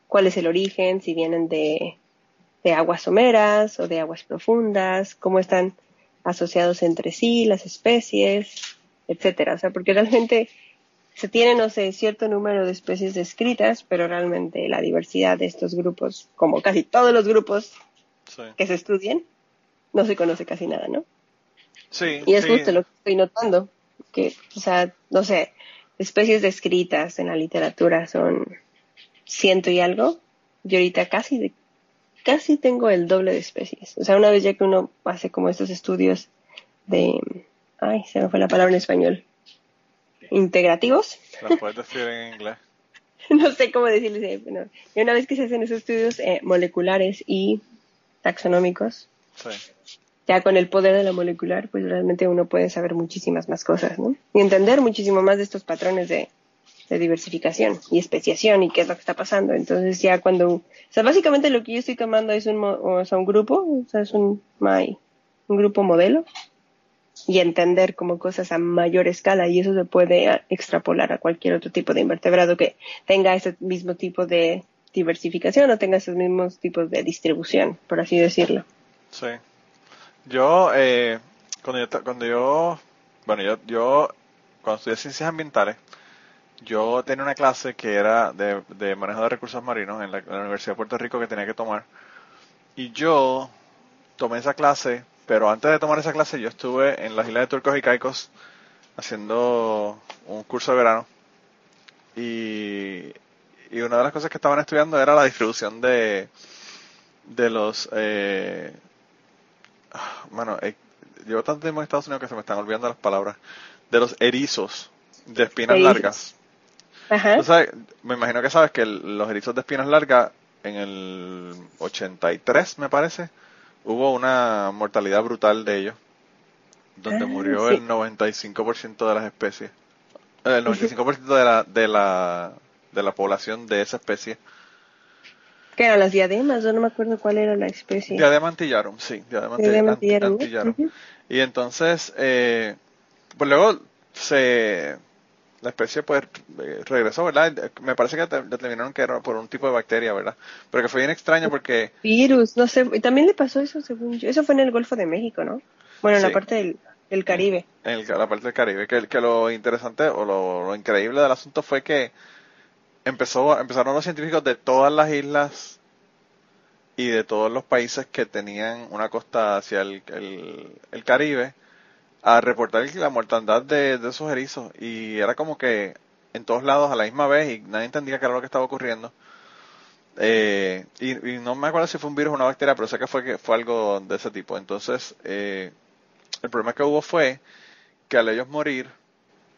cuál es el origen, si vienen de, de aguas someras o de aguas profundas, cómo están asociados entre sí las especies, etcétera. O sea, porque realmente se tiene, no sé, cierto número de especies descritas, pero realmente la diversidad de estos grupos, como casi todos los grupos que se estudian, no se conoce casi nada, ¿no? Sí. Y es justo lo que estoy notando, que, o sea, no sé, especies descritas en la literatura son ciento y algo, y ahorita casi de, casi tengo el doble de especies. O sea, una vez ya que uno hace como estos estudios de, ay, se me fue la palabra en español, integrativos. ¿La puedes decir en inglés? *laughs* no sé cómo decirles. Bueno, y una vez que se hacen esos estudios eh, moleculares y taxonómicos, ya con el poder de la molecular, pues realmente uno puede saber muchísimas más cosas, ¿no? Y entender muchísimo más de estos patrones de, de diversificación y especiación y qué es lo que está pasando. Entonces ya cuando, o sea, básicamente lo que yo estoy tomando es un, o sea, un grupo, o sea, es un, my, un grupo modelo y entender como cosas a mayor escala y eso se puede extrapolar a cualquier otro tipo de invertebrado que tenga ese mismo tipo de diversificación o tenga esos mismos tipos de distribución, por así decirlo. Sí. Yo, eh, cuando yo, cuando yo, bueno, yo, yo, cuando estudié ciencias ambientales, yo tenía una clase que era de, de manejo de recursos marinos en la, en la Universidad de Puerto Rico que tenía que tomar. Y yo tomé esa clase pero antes de tomar esa clase yo estuve en las islas de Turcos y Caicos haciendo un curso de verano y, y una de las cosas que estaban estudiando era la distribución de, de los... Eh, bueno, eh, llevo tanto tiempo en Estados Unidos que se me están olvidando las palabras. De los erizos de espinas largas. Ajá. Me imagino que sabes que los erizos de espinas largas en el 83, me parece, hubo una mortalidad brutal de ellos, donde ah, murió el 95% de las especies, el 95% de la, de la de la población de esa especie. ¿Qué eran las diademas? Yo no me acuerdo cuál era la especie. Diadema antillarum, sí, diadema, antillarum. Y entonces, eh, pues luego se la especie pues eh, regresó, ¿verdad? Me parece que determinaron que era por un tipo de bacteria, ¿verdad? Pero que fue bien extraño porque... Virus, no sé, también le pasó eso según yo. Eso fue en el Golfo de México, ¿no? Bueno, en la parte del, Caribe. En la parte del Caribe, que, que lo interesante o lo, increíble del asunto fue que empezó, empezaron los científicos de todas las islas y de todos los países que tenían una costa hacia el, el Caribe a reportar la mortandad de, esos erizos y era como que en todos lados a la misma vez y nadie entendía qué era lo que estaba ocurriendo. Eh, y, no me acuerdo si fue un virus o una bacteria, pero sé que fue, que fue algo de ese tipo. Entonces, eh, el problema que hubo fue que al ellos morir,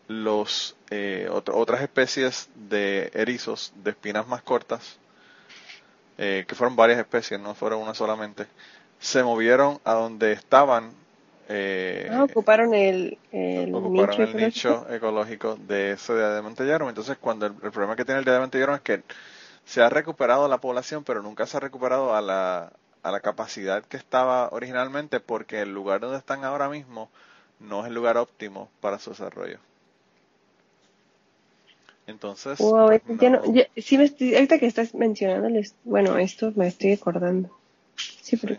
los eh, otras especies de erizos de espinas más cortas, que fueron varias especies, no fueron una solamente, se movieron a donde estaban eh, ah, ocuparon el, nicho, *laughs* ecológico de ese día de Montellaron. Entonces, cuando el, problema que tiene el día de Montellaron es que se ha recuperado la población, pero nunca se ha recuperado a la, a la capacidad que estaba originalmente, porque el lugar donde están ahora mismo no es el lugar óptimo para su desarrollo. Entonces, pues, sí me ahorita que estás mencionando, bueno, esto me estoy acordando. Sí, pero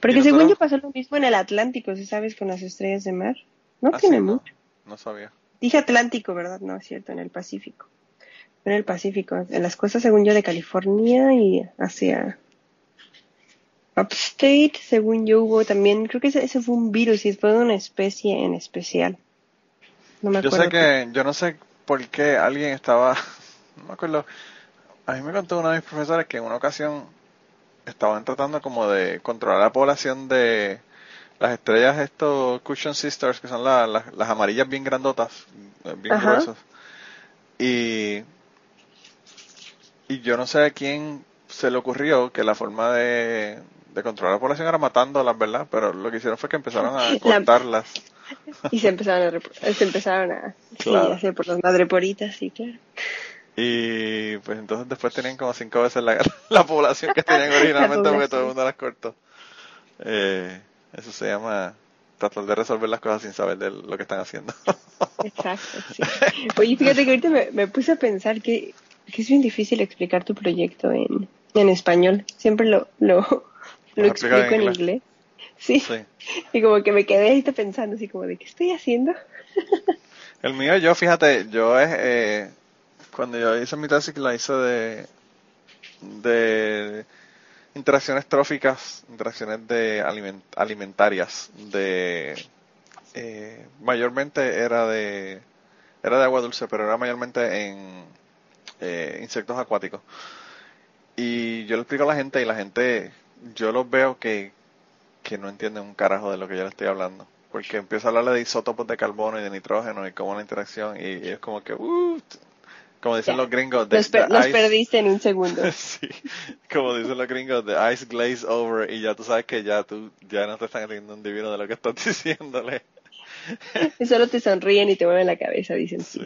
porque según yo pasó lo mismo en el Atlántico, si sabes, con las estrellas de mar. No ah, tiene mucho. No, sabía. Dije Atlántico, ¿verdad? No, es cierto, en el Pacífico. En el Pacífico, en las costas, según yo, de California y hacia Upstate, según yo, hubo también, creo que ese, fue un virus y fue de una especie en especial. No me acuerdo. Yo sé que, yo no sé por qué alguien estaba, *laughs* no me acuerdo, a mí me contó uno de mis profesores que en una ocasión estaban tratando como de controlar la población de las estrellas estos Cushion Sisters, que son las amarillas bien grandotas, bien gruesas. Y, y yo no sé a quién se le ocurrió que la forma de, controlar la población era matándolas, ¿verdad? Pero lo que hicieron fue que empezaron a *laughs* cortarlas. Y se empezaron a, se empezaron a hacer por las madreporitas, sí, claro. Y pues entonces después tenían como cinco veces la, *laughs* la población que tenían *laughs* originalmente porque todo el mundo las cortó. Eh, eso se llama tratar de resolver las cosas sin saber de lo que están haciendo. *laughs* Exacto, sí. Oye, fíjate que ahorita me, me puse a pensar que, que, es bien difícil explicar tu proyecto en, en español. Siempre lo, lo, lo explico en inglés. inglés. Sí. sí. Y como que me quedé ahí pensando así como de, ¿qué estoy haciendo? El mío, yo, fíjate, yo es, eh, cuando yo hice mi tesis, la hice de, de interacciones tróficas, interacciones de alimentarias, de eh, mayormente era de era de agua dulce, pero era mayormente en eh, insectos acuáticos. Y yo le explico a la gente y la gente, yo los veo que, que no entienden un carajo de lo que yo le estoy hablando. Porque empiezo a hablarle de isótopos de carbono y de nitrógeno y cómo la interacción y, es como que, uh, como dicen los gringos, los, perdiste en un segundo. *laughs* sí, como dicen los gringos, the ice glaze over y ya tú sabes que ya tú ya no te están entendiendo un divino de lo que estás *laughs* diciéndole. y solo te sonríen y te mueven la cabeza, dicen sí.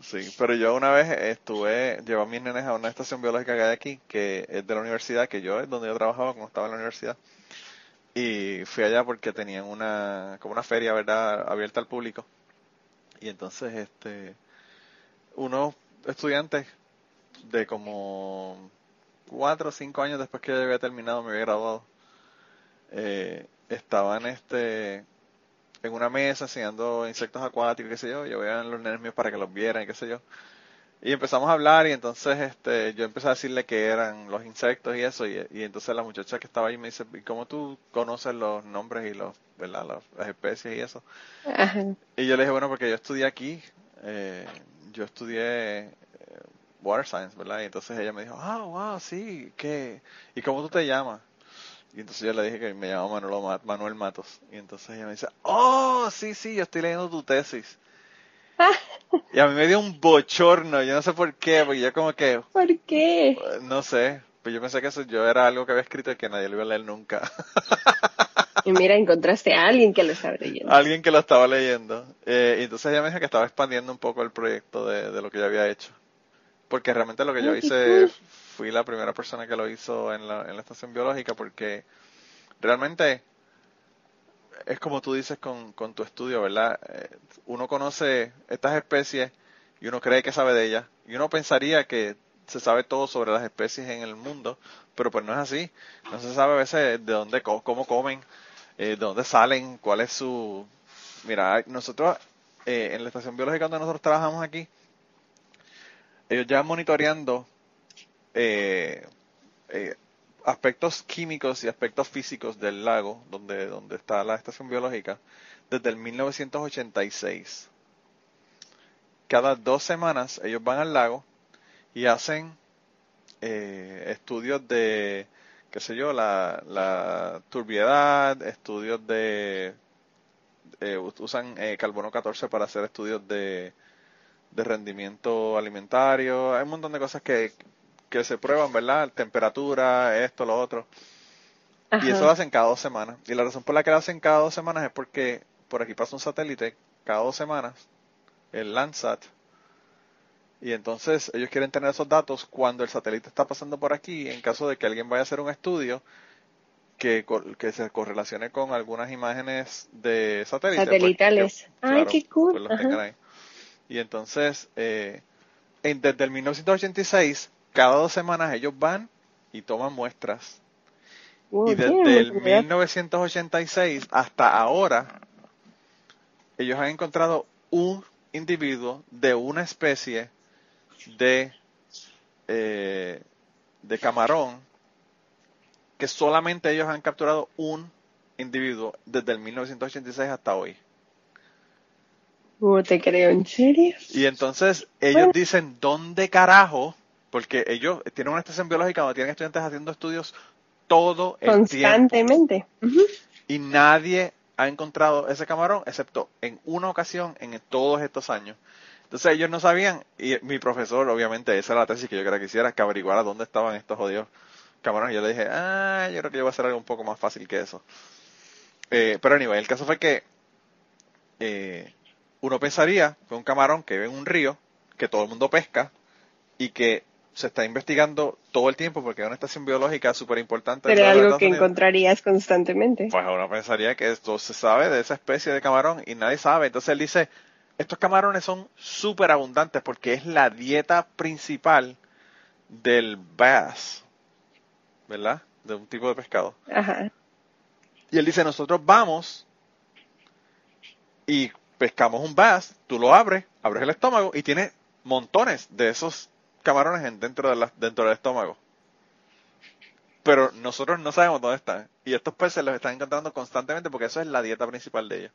Sí, pero yo una vez estuve, llevé a mis nenes a una estación biológica que hay aquí, que es de la universidad, que yo es donde yo trabajaba cuando estaba en la universidad. Y fui allá porque tenían una, como una feria, ¿verdad?, abierta al público. Y entonces, este, uno estudiantes de como cuatro o cinco años después que yo había terminado, me había graduado, eh, estaban este en una mesa enseñando insectos acuáticos, qué sé yo, yo veía a los nenes míos para que los vieran y qué sé yo. Y empezamos a hablar y entonces este yo empecé a decirle que eran los insectos y eso y, entonces la muchacha que estaba ahí me dice, ¿y cómo tú conoces los nombres y los, ¿verdad? las especies y eso? Y yo le dije, bueno, porque yo estudié aquí, eh, yo estudié eh, Water Science, ¿verdad? Y entonces ella me dijo, ah, wow, sí, ¿qué? ¿Y cómo tú te llamas? Y entonces yo le dije que me llamo Manuel, Manuel Matos. Y entonces ella me dice, oh, sí, sí, yo estoy leyendo tu tesis. *laughs* y a mí me dio un bochorno, yo no sé por qué, porque yo como que... ¿Por qué? No sé, pues yo pensé que eso yo era algo que había escrito y que nadie lo iba a leer nunca. *laughs* Y mira, encontraste a alguien que lo estaba leyendo. Alguien que lo estaba leyendo. Eh, y entonces ella me dijo que estaba expandiendo un poco el proyecto de, lo que yo había hecho. Porque realmente lo que yo hice, fui la primera persona que lo hizo en la, en la estación biológica porque realmente es como tú dices con, con tu estudio, ¿verdad? Eh, uno conoce estas especies y uno cree que sabe de ellas. Y uno pensaría que se sabe todo sobre las especies en el mundo, pero pues no es así. No se sabe a veces de dónde, cómo comen, eh, de dónde salen, cuál es su... Mira, nosotros eh, en la estación biológica donde nosotros trabajamos aquí, ellos ya monitoreando eh, aspectos químicos y aspectos físicos del lago donde, donde está la estación biológica desde el 1986. Cada dos semanas ellos van al lago y hacen estudios de qué sé yo, la, la turbiedad, estudios de, eh, usan eh, carbono 14 para hacer estudios de, de rendimiento alimentario, hay un montón de cosas que, que se prueban, ¿verdad? Temperatura, esto, lo otro. Y eso lo hacen cada dos semanas. Y la razón por la que lo hacen cada dos semanas es porque por aquí pasa un satélite cada dos semanas, el Landsat, y entonces ellos quieren tener esos datos cuando el satélite está pasando por aquí, en caso de que alguien vaya a hacer un estudio que, que se correlacione con algunas imágenes de satélite. Pues, Satelitales. Ay, qué cool. Pues, y entonces, eh, desde el 1986, cada dos semanas ellos van y toman muestras. y desde el 1986 hasta ahora, ellos han encontrado un individuo de una especie de, eh, de camarón que solamente ellos han capturado un individuo desde el 1986 hasta hoy. Uh, te creo, ¿en serio? Y entonces ellos dicen, ¿dónde carajo? Porque ellos tienen una estación biológica donde tienen estudiantes haciendo estudios todo el Constantemente. Y nadie ha encontrado ese camarón, excepto en una ocasión en todos estos años. Entonces ellos no sabían, y mi profesor, obviamente, esa era la tesis que yo quería que hiciera, que averiguara dónde estaban estos jodidos camarones. Y yo le dije, ah, yo creo que yo voy a hacer algo un poco más fácil que eso. Eh, pero anyway, el caso fue que eh, uno pensaría que un camarón que vive en un río, que todo el mundo pesca, y que se está investigando todo el tiempo porque es una estación biológica súper importante. Pero algo que encontrarías constantemente. Pues uno pensaría que esto se sabe de esa especie de camarón y nadie sabe. Entonces él dice, estos camarones son súper abundantes porque es la dieta principal del bass, ¿verdad? De un tipo de pescado. Ajá. Y él dice, nosotros vamos y pescamos un bass, tú lo abres, abres el estómago y tiene montones de esos camarones dentro, de la, dentro del estómago. Pero nosotros no sabemos dónde están. Y estos peces los están encontrando constantemente porque eso es la dieta principal de ellos.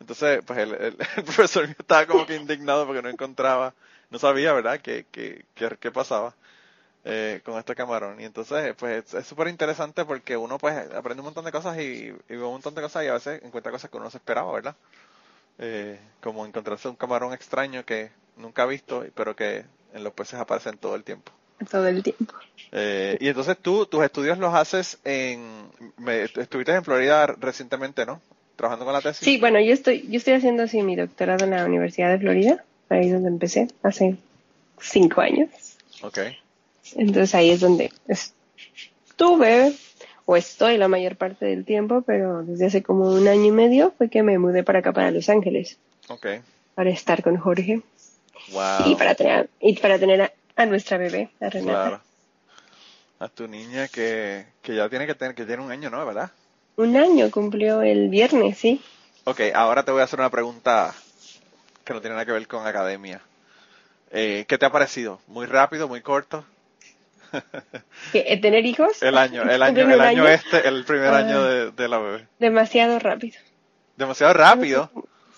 Entonces, pues el, *laughs* profesor estaba como que indignado porque no encontraba, no sabía, ¿verdad?, qué, qué, qué, pasaba eh, con este camarón. Y entonces, pues es súper interesante porque uno pues aprende un montón de cosas y, y, ve un montón de cosas y a veces encuentra cosas que uno no se esperaba, ¿verdad? Eh, como encontrarse un camarón extraño que nunca ha visto, pero que en los peces aparecen todo el tiempo. Todo el tiempo. Eh, y entonces tú, tus estudios los haces en, estuviste en Florida recientemente, ¿no? Trabajando con la tesis. Sí, bueno, yo estoy, yo estoy haciendo así mi doctorado en la Universidad de Florida, ahí es donde empecé, hace cinco años. Ok. Entonces ahí es donde estuve, o estoy la mayor parte del tiempo, pero desde hace como un año y medio fue que me mudé para acá, para Los Ángeles. Ok. Para estar con Jorge. Wow. Y para tener, y para tener a, nuestra bebé, a Renata. Claro. A tu niña que, que ya tiene que tener, que tiene un año, ¿no? ¿Verdad? Un año cumplió el viernes, sí. Ok, ahora te voy a hacer una pregunta que no tiene nada que ver con academia. Eh, ¿Qué te ha parecido? ¿Muy rápido, muy corto? ¿Qué, ¿Tener hijos? El año, el año, el año, este, el primer año ah. de, de, la bebé. Demasiado rápido. ¿Demasiado rápido?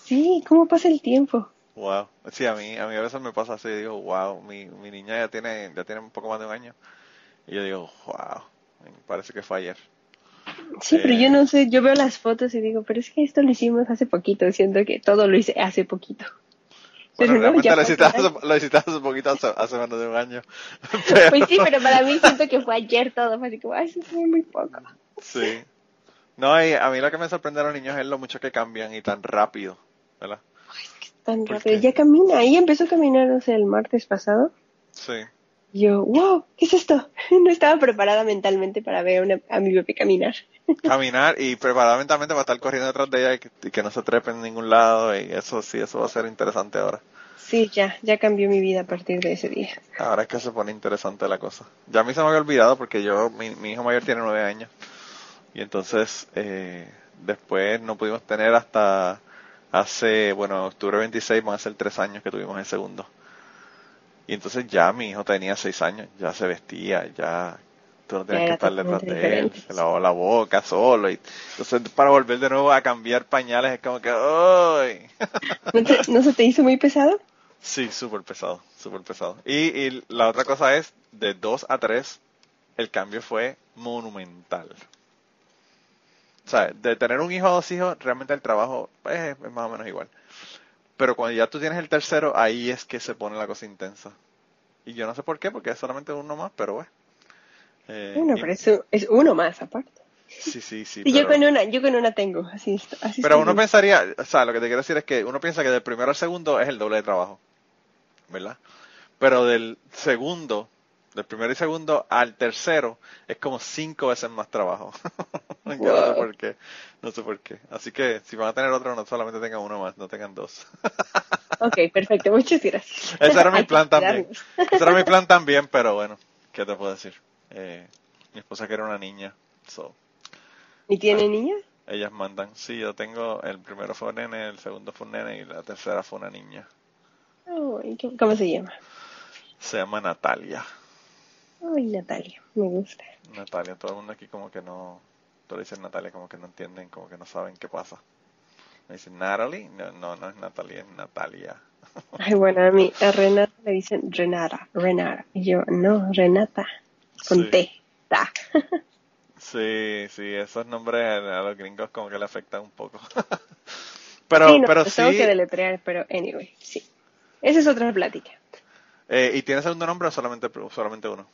Sí, ¿cómo pasa el tiempo? Wow. Sí, a mí, a mí a veces me pasa así, digo, wow, mi, mi niña ya tiene, ya tiene un poco más de un año. Y yo digo, wow, parece que fue ayer. Sí, pero yo eh, no sé, yo veo las fotos y digo, pero es que esto lo hicimos hace poquito, siento que todo lo hice hace poquito. Bueno, lo, hiciste hace, lo hiciste hace poquito, hace, menos de un año. *laughs* *laughs* Pues sí, pero para mí siento que fue ayer todo, fue así como, ay, eso fue muy poco. Sí. No, y a mí lo que me sorprende a los niños es lo mucho que cambian y tan rápido, ¿verdad? tan rápido. Ya camina, ahí empezó a caminar, o sea, el martes pasado. Sí. Yo, wow, ¿qué es esto? *laughs* No estaba preparada mentalmente para ver a mi bebé caminar. *laughs* Caminar y preparada mentalmente para estar corriendo detrás de ella y que, no se trepe en ningún lado y eso sí, eso va a ser interesante ahora. Sí, ya, ya cambió mi vida a partir de ese día. Ahora es que se pone interesante la cosa. Ya a mí se me había olvidado porque yo, mi, mi hijo mayor tiene nueve años y entonces eh, después no pudimos tener hasta hace, bueno, octubre 26 van a ser tres años que tuvimos el segundo. Y entonces ya mi hijo tenía seis años, ya se vestía, ya tú no tenías que estar detrás de él, se lavó la boca solo. Y, entonces para volver de nuevo a cambiar pañales es como que, ¡ay! ¿No, se te hizo muy pesado? Sí, súper pesado, súper pesado. Y, y la otra cosa es, de dos a tres, el cambio fue monumental. O sea, de tener un hijo o dos hijos, realmente el trabajo pues, es más o menos igual. Pero cuando ya tú tienes el tercero, ahí es que se pone la cosa intensa. Y yo no sé por qué, porque es solamente uno más, pero bueno. Eh, bueno, pero eso es uno más aparte. Sí, sí, sí. Y yo con una, yo con una tengo, así, así Pero uno pensaría, o sea, lo que te quiero decir es que uno piensa que del primero al segundo es el doble de trabajo, ¿verdad? Pero del segundo del primero y segundo al tercero es como cinco veces más trabajo. *laughs* no sé por qué. No sé por qué. Así que si van a tener otro, no solamente tengan uno más, no tengan dos. *laughs* ok, perfecto. Muchas gracias. Ese era mi plan también. Ese era mi *laughs* plan también, pero bueno, ¿qué te puedo decir? Eh, mi esposa que era una niña. So, ¿Y tiene niña? Ellas mandan. Sí, yo tengo, el primero fue un nene, el segundo fue un nene y la tercera fue una niña. ¿Cómo se llama? Se llama Natalia. Ay, Natalia, me gusta. Natalia, todo el mundo aquí como que no, todo dicen Natalia como que no entienden, como que no saben qué pasa. Me dicen Natalie, no, no, es Natalia, es *laughs* Natalia. Ay, bueno, a mí, a Renata le dicen Renata, Renata. Y yo, no, Renata, con T, ta. *laughs* sí, sí, esos nombres a los gringos como que le afectan un poco. *laughs* pero, sí, pero sí. Tengo que deletrear, pero anyway, sí. Esa es otra plática. Eh, ¿Y tienes segundo nombre o solamente, solamente uno?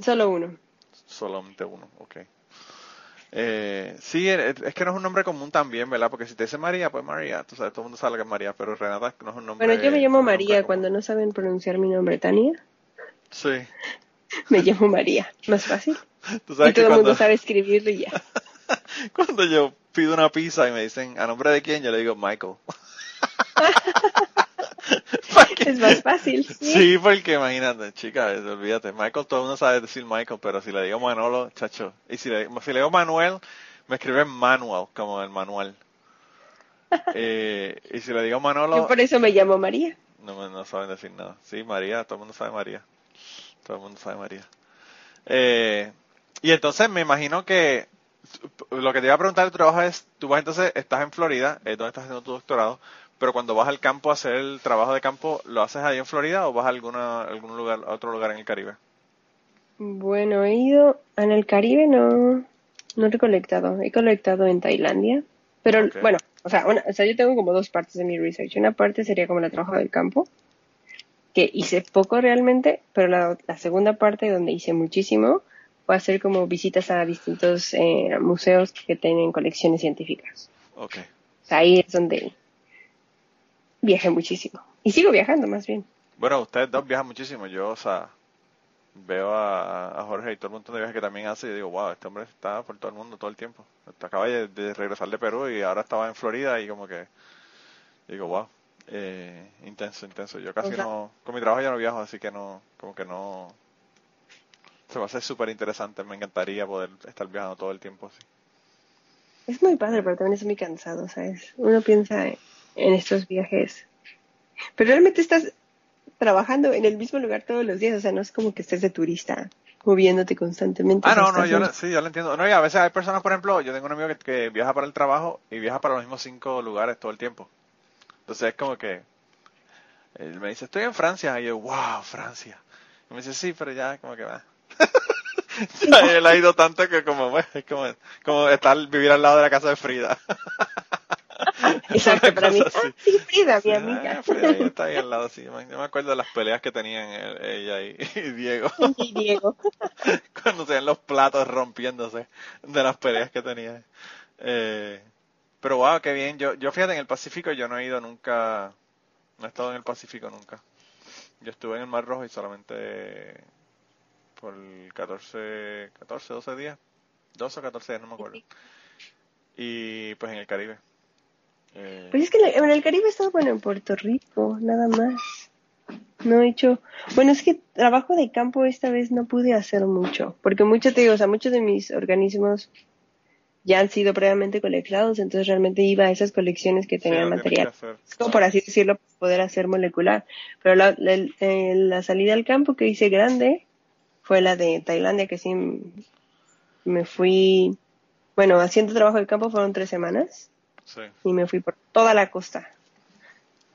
Solo uno. Solamente uno, ok. Eh, sí, es que no es un nombre común también, ¿verdad? Porque si te dice María, pues María, tú sabes, todo el mundo sabe que es María, pero Renata no es un nombre. Bueno, yo me llamo María cuando no saben pronunciar mi nombre, Tania. Sí. *laughs* Me llamo María. Más fácil. *laughs* Tú Y que todo el mundo sabe escribirlo y ya. *laughs* cuando yo pido una pizza y me dicen, ¿a nombre de quién? Yo le digo Michael. Porque- Es más fácil. ¿sí? Sí, porque imagínate, chica, eh, olvídate. Michael, todo el mundo sabe decir Michael, pero si le digo Manolo, chacho. Y si le, si le digo Manuel, me escriben Manuel, como el manual. *laughs* Eh, y si le digo Yo Manolo, por eso me llamo María. no, me- no saben decir nada. Sí, María, todo el mundo sabe María. Todo el mundo sabe María. Eh, y entonces me imagino que lo que te iba a preguntar de tu trabajo es, tú vas entonces, estás en Florida, es donde estás haciendo tu doctorado, pero cuando vas al campo a hacer el trabajo de campo, ¿lo haces ahí en Florida o vas a alguna, algún lugar, a otro lugar en el Caribe? Bueno, he ido en el Caribe, no, no he recolectado. He colectado en Tailandia. Pero bueno, o sea, una- o sea, yo tengo como dos partes de mi research. Una parte sería como el trabajo del campo, que hice poco realmente, pero la, la segunda parte donde hice muchísimo fue hacer como visitas a distintos eh, museos que tienen colecciones científicas. Ok. O sea, ahí es donde viajé muchísimo. Y sigo viajando más bien. Bueno, ustedes dos viajan muchísimo. Yo, o sea, veo a, a Jorge y todo el montón de viajes que también hace y digo, wow, este hombre está por todo el mundo todo el tiempo. Acaba de, de regresar de Perú y ahora estaba en Florida y como que digo, wow, eh, intenso, intenso. Yo casi O sea- no, con mi trabajo ya no viajo, así que no, como que no, se va a hacer súper interesante. Me encantaría poder estar viajando todo el tiempo así. Es muy padre, pero también es muy cansado, ¿sabes? Uno piensa en estos viajes, pero realmente estás trabajando en el mismo lugar todos los días, o sea, no es como que estés de turista moviéndote constantemente. Ah, no, no, yo lo- sí, yo lo entiendo. No, y a veces hay personas, por ejemplo, yo tengo un amigo que, que viaja para el trabajo y viaja para los mismos cinco lugares todo el tiempo. Entonces es como que él me dice, estoy en Francia. Y yo, wow, Francia. Y me dice, sí, pero ya como que va. *laughs* Ya él ha ido tanto que como, bueno, es como, como estar, vivir al lado de la casa de Frida. *laughs* *laughs* Exacto, para mí. Ah, sí, Frida, mi Sí, amiga. ah, Frida está ahí al lado, sí. Yo me acuerdo de las peleas que tenían ella y, *laughs* y Diego. Y Diego. *laughs* cuando se ven los platos rompiéndose de las peleas que tenía. Eh, pero wow, qué bien. Yo, yo fíjate, en el Pacífico yo no he ido nunca, no he estado en el Pacífico nunca. Yo estuve en el Mar Rojo y solamente por 14, 14, 12 días, 12 o 14 días, no me acuerdo. Y pues en el Caribe. Eh, Pues es que en el- Caribe he estado, bueno, en Puerto Rico, nada más. No he hecho, bueno, es que trabajo de campo esta vez no pude hacer mucho, porque muchos te digo, o sea, muchos de mis organismos ya han sido previamente colectados, entonces realmente iba a esas colecciones que tenían material. Es como por así decirlo, poder hacer molecular. Pero la, la, la salida al campo que hice grande fue la de Tailandia, que sí me fui, bueno, haciendo trabajo de campo fueron tres semanas Sí. y me fui por toda la costa,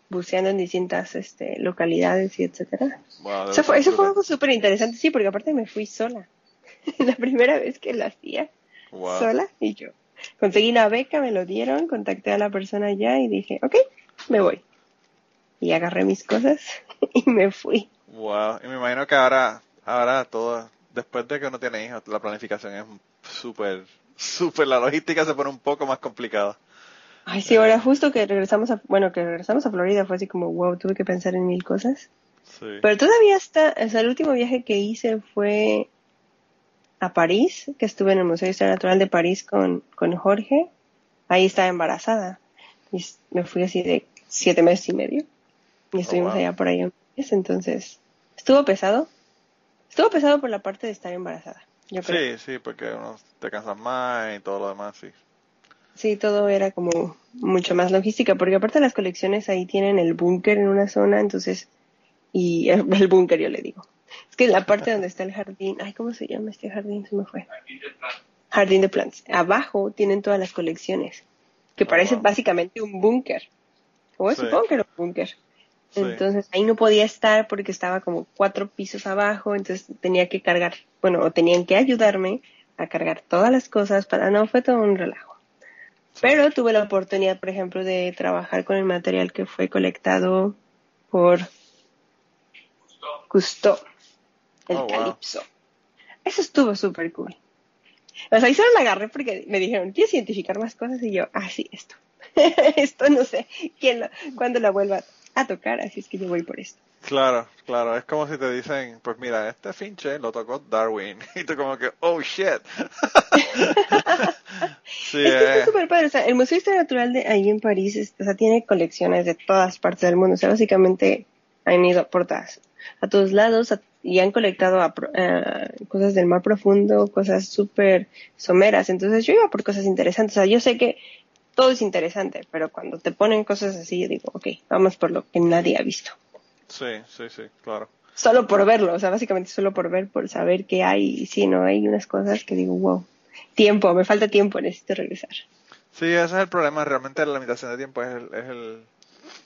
buceando en distintas este, localidades y etcétera. Wow, Eso fue, eso fue algo súper interesante, sí, porque aparte me fui sola. *laughs* la primera vez que lo hacía Wow. sola y yo. Conseguí una beca, me lo dieron, contacté a la persona allá y dije, ok, me voy. Y agarré mis cosas *laughs* y me fui. Wow, y me imagino que ahora, ahora todo, después de que uno tiene hijos, la planificación es súper, súper, la logística se pone un poco más complicada. Ay, sí, ahora justo que regresamos a, bueno, que regresamos a Florida fue así como, wow, tuve que pensar en mil cosas. Sí. Pero todavía está, o sea, el último viaje que hice fue a París, que estuve en el Museo de Historia Natural de París con, con Jorge. Ahí estaba embarazada. Y me fui así de siete meses y medio. Y estuvimos wow. allá por ahí un mes, entonces estuvo pesado. Estuvo pesado por la parte de estar embarazada. Yo creo. Sí, sí, porque uno te cansas más y todo lo demás, sí. Sí, todo era como mucho más logística, porque aparte las colecciones ahí tienen el búnker en una zona, entonces, y el, el búnker yo le digo. Es que la parte donde está el jardín, ay, ¿cómo se llama este jardín? Se me fue. Jardín de plantas. Abajo tienen todas las colecciones, que Oh, parece wow. básicamente un búnker. O Sí. supongo que era un búnker. Sí. Entonces ahí no podía estar porque estaba como cuatro pisos abajo, entonces tenía que cargar, bueno, o tenían que ayudarme a cargar todas las cosas para no, fue todo un relajo. Pero tuve la oportunidad, por ejemplo, de trabajar con el material que fue colectado por Cousteau, el Oh, wow. calipso. Eso estuvo súper cool. O sea, ahí solo la agarré porque me dijeron, ¿quieres identificar más cosas? Y yo, ah, sí, esto. *laughs* esto no sé quién lo, cuándo la vuelva a tocar, así es que yo voy por esto. Claro, claro, es como si te dicen, pues mira, este finche lo tocó Darwin. *laughs* Y tú como que, oh shit. *laughs* sí, es que está súper padre. O sea, el Museo de Historia Natural de ahí en París, o sea, tiene colecciones de todas partes del mundo. O sea, básicamente han ido por todas, a todos lados y han colectado a, cosas del mar profundo, cosas súper someras. Entonces yo iba por cosas interesantes. O sea, yo sé que todo es interesante, pero cuando te ponen cosas así, yo digo, ok, vamos por lo que nadie ha visto. Sí, sí, sí, claro. Solo por verlo, o sea, básicamente solo por ver, por saber que hay, y sí, no, hay unas cosas que digo, wow, tiempo, me falta tiempo, necesito regresar. Sí, ese es el problema, realmente la limitación de tiempo es el, es el,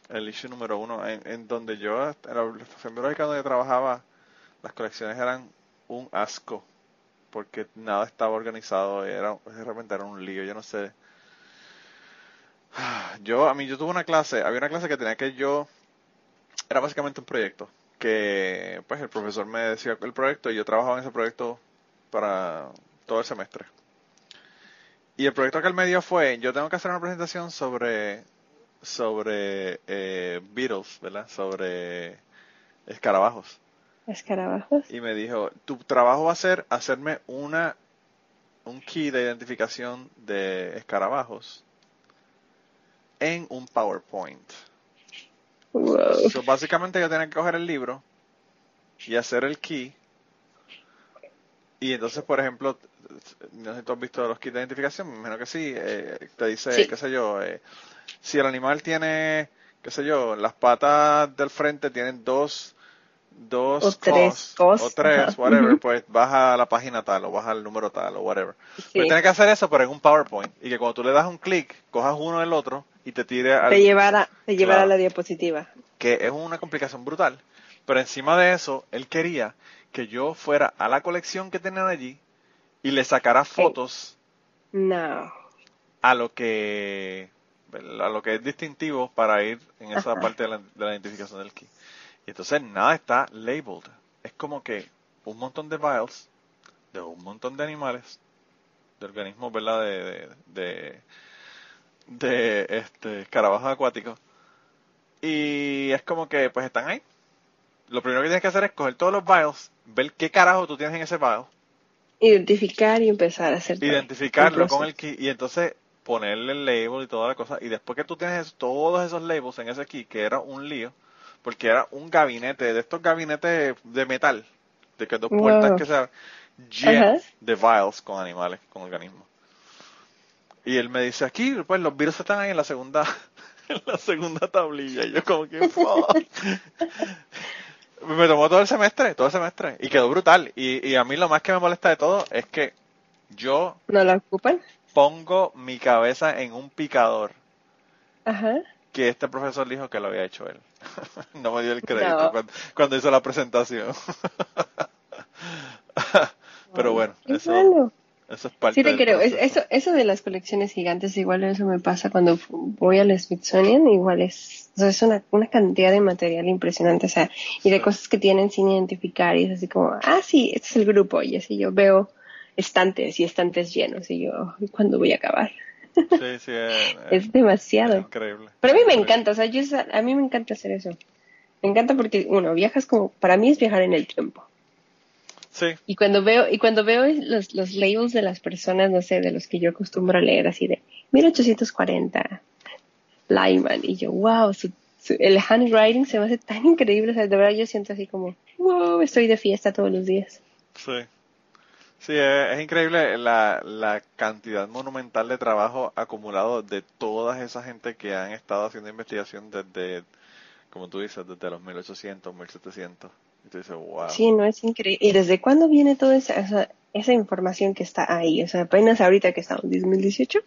el issue número uno. En, donde yo, en la estación biológica donde yo trabajaba, las colecciones eran un asco, porque nada estaba organizado, era, de repente era un lío, yo no sé. *sighs* Yo, a mí, yo tuve una clase, había una clase que tenía que yo era básicamente un proyecto que pues el profesor me decía el proyecto y yo trabajaba en ese proyecto para todo el semestre. Y el proyecto que él me dio fue, yo tengo que hacer una presentación sobre sobre eh, Beatles, ¿verdad? Sobre escarabajos. Escarabajos. Y me dijo, tu trabajo va a ser hacerme una un key de identificación de escarabajos en un PowerPoint básicamente yo tenía que coger el libro y hacer el key. Y entonces, por ejemplo, no sé si tú has visto los kits de identificación, me imagino que sí, eh, te dice, qué sé yo, eh, si el animal tiene, qué sé yo, las patas del frente tienen dos, dos o tres, o tres, whatever, pues baja a la página tal o baja el número tal o whatever. Sí. Pero tiene que hacer eso, pero en un PowerPoint. Y que cuando tú le das un clic, cojas uno del otro y te tire al... Te llevara, te llevara a la diapositiva. Que es una complicación brutal. Pero encima de eso, él quería que yo fuera a la colección que tenían allí y le sacara fotos no. a lo que a lo que es distintivo para ir en esa parte de la, de la, identificación del key. Y entonces nada está labeled. Es como que un montón de vials de un montón de animales, de organismos, ¿verdad? de, de de este escarabajos acuáticos. Y es como que pues están ahí. Lo primero que tienes que hacer es coger todos los vials, ver qué carajo tú tienes en ese vial. Identificar y empezar a hacer Identificarlo con el key y entonces ponerle el label y toda la cosa. Y después que tú tienes todos esos labels en ese key, que era un lío, porque era un gabinete, de estos gabinetes de metal, de que dos puertas que se llenos de vials con animales, con organismos. Y él me dice, aquí, pues los virus están ahí en la segunda, *laughs* en la segunda tablilla. Y yo como que, *laughs* me tomó todo el semestre, todo el semestre. Y quedó brutal. Y, y a mí lo más que me molesta de todo es que yo... ¿No la ocupan? Pongo mi cabeza en un picador. Ajá. Que este profesor dijo que lo había hecho él. *laughs* no me dio el crédito cuando, hizo la presentación. Pero bueno, eso... Eso es parte sí, te creo. Eso, eso de las colecciones gigantes, igual eso me pasa cuando voy al Smithsonian, igual es, es una, una cantidad de material impresionante, o sea, y de cosas que tienen sin identificar, y es así como, ah, sí, este es el grupo, y así yo veo estantes y estantes llenos, y yo, ¿cuándo voy a acabar? Sí, sí, *laughs* es demasiado. increíble. Pero a mí me encanta, o sea, yo, a mí me encanta hacer eso. Me encanta porque, uno, viajas como, para mí es viajar en el tiempo. Y cuando veo, y cuando veo los, los labels de las personas, no sé, de los que yo acostumbro a leer, así de 1840, Lyman, y yo, wow, el handwriting se me hace tan increíble, o sea, de verdad yo siento así como, wow, estoy de fiesta todos los días. Sí. Sí, es, increíble la, la cantidad monumental de trabajo acumulado de toda esa gente que han estado haciendo investigación desde, como tú dices, desde los 1800, 1700. Sí, no es increíble. ¿Y desde cuándo viene toda esa, esa, información que está ahí? O sea, apenas ahorita que estamos en 2018.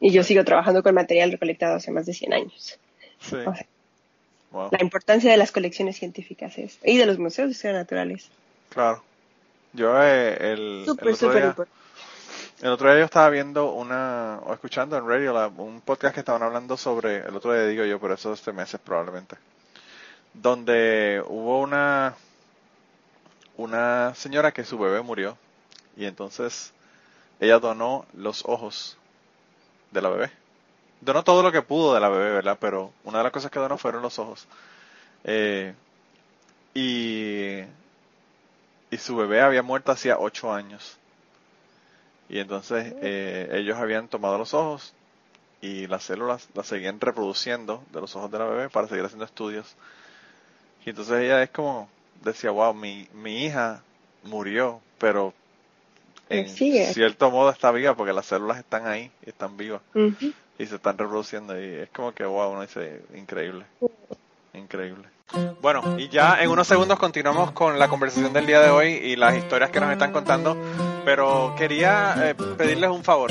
Y yo sigo trabajando con material recolectado hace más de 100 años. Sí. La importancia de las colecciones científicas es, y de los museos de historia naturales. Claro. Yo eh, el, super, el, otro día, el otro día yo estaba viendo una, o escuchando en radio un podcast que estaban hablando sobre, el otro día digo yo, por eso este meses probablemente, donde hubo una una señora que su bebé murió y entonces ella donó los ojos de la bebé. Donó todo lo que pudo de la bebé, ¿verdad? Pero una de las cosas que donó fueron los ojos. Eh, y, y su bebé había muerto hacía ocho años. Y entonces eh, ellos habían tomado los ojos y las células las seguían reproduciendo de los ojos de la bebé para seguir haciendo estudios. Y entonces ella es como, decía, wow, mi, mi hija murió, pero en Sigue. cierto modo está viva porque las células están ahí, están vivas y se están reproduciendo y es como que wow, uno dice, increíble, increíble. Bueno, y ya en unos segundos continuamos con la conversación del día de hoy y las historias que nos están contando, pero quería eh, pedirles un favor.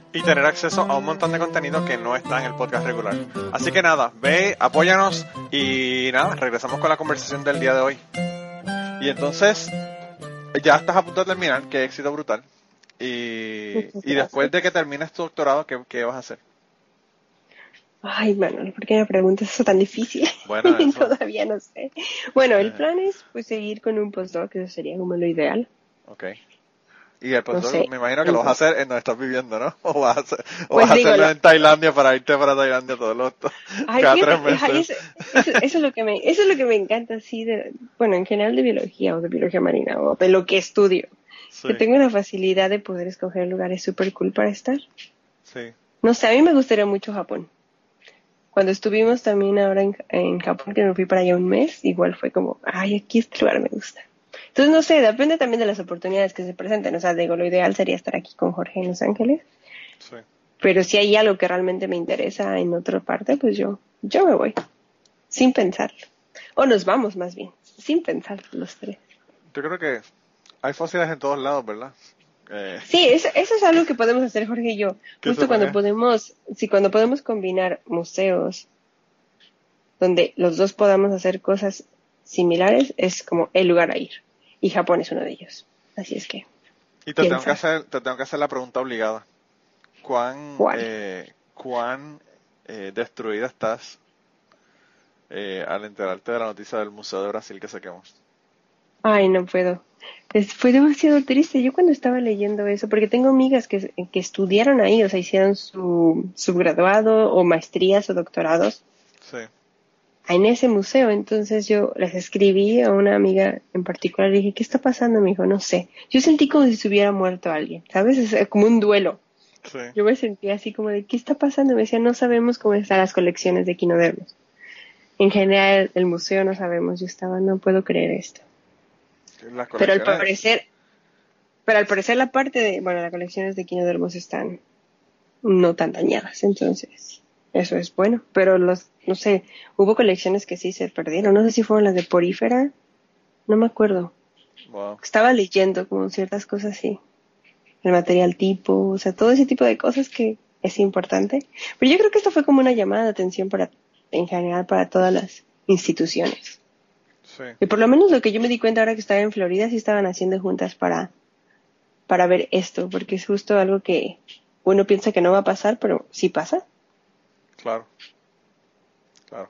y tener acceso a un montón de contenido que no está en el podcast regular. Así que nada, ve, apóyanos y nada, regresamos con la conversación del día de hoy. Y entonces, ya estás a punto de terminar, qué éxito brutal. Y, y después de que termines tu doctorado, ¿qué, qué vas a hacer? Ay, Manuel, ¿por qué me preguntas eso tan difícil? Bueno, *laughs* eso. Todavía no sé. Bueno, el plan es pues seguir con un postdoc, eso sería como lo ideal. Ok. Y el postdoc, sé. me imagino que lo vas a hacer en donde estás viviendo, ¿no? *laughs* O vas a, hacer- o Pues vas a hacerlo lo- en Tailandia para irte para Tailandia todos los *laughs* Ay, cada tres ay, meses. eso, eso- eso es lo que me, eso es lo que me encanta así de, bueno, en general de biología o de biología marina o de lo que estudio. Sí, Que tengo una facilidad de poder escoger lugares súper cool para estar. sí. No sé, a mí me gustaría mucho Japón. Cuando estuvimos también ahora en, en Japón, que me fui para allá un mes, igual fue como, ay, aquí este lugar me gusta. Entonces, no sé, depende también de las oportunidades que se presenten. O sea, digo, lo ideal sería estar aquí con Jorge en Los Ángeles. sí. Pero si hay algo que realmente me interesa en otra parte, pues yo, yo me voy. Sin pensarlo. O nos vamos más bien. Sin pensar los tres. Yo creo que hay fósiles en todos lados, ¿verdad? Eh, Sí, eso, eso es algo que podemos hacer Jorge y yo. ¿Qué Justo cuando podemos, sí, cuando podemos combinar museos donde los dos podamos hacer cosas similares, es como el lugar a ir. Y Japón es uno de ellos. Así es que, y te tengo, que hacer, te tengo que hacer la pregunta obligada. ¿Cuán, eh, cuán eh, destruida estás eh, al enterarte de la noticia del Museo de Brasil que se quemó? ay, no puedo. Es- fue demasiado triste. Yo cuando estaba leyendo eso, porque tengo amigas que, que estudiaron ahí, o sea, hicieron su, su graduado o maestrías o doctorados Sí, en ese museo. Entonces yo les escribí a una amiga en particular y dije, ¿qué está pasando? Me dijo, no sé. Yo sentí como si se hubiera muerto alguien, ¿sabes? Es como un duelo. sí. Yo me sentía así como de, ¿qué está pasando? Me decía, no sabemos cómo están las colecciones de quinodermos. En general, el museo no sabemos. Yo estaba, no puedo creer esto. Pero al parecer, pero al parecer la parte de, bueno, las colecciones de quinodermos están no tan dañadas, entonces eso es bueno. Pero los, no sé, hubo colecciones que sí se perdieron. No sé si fueron las de porífera, no me acuerdo. Wow. Estaba leyendo como ciertas cosas así. El material tipo, o sea, todo ese tipo de cosas que es importante. Pero yo creo que esto fue como una llamada de atención para, en general, para todas las instituciones. Sí. Y por lo menos lo que yo me di cuenta ahora que estaba en Florida, sí estaban haciendo juntas para, para ver esto, porque es justo algo que uno piensa que no va a pasar, pero sí pasa, Claro. Claro.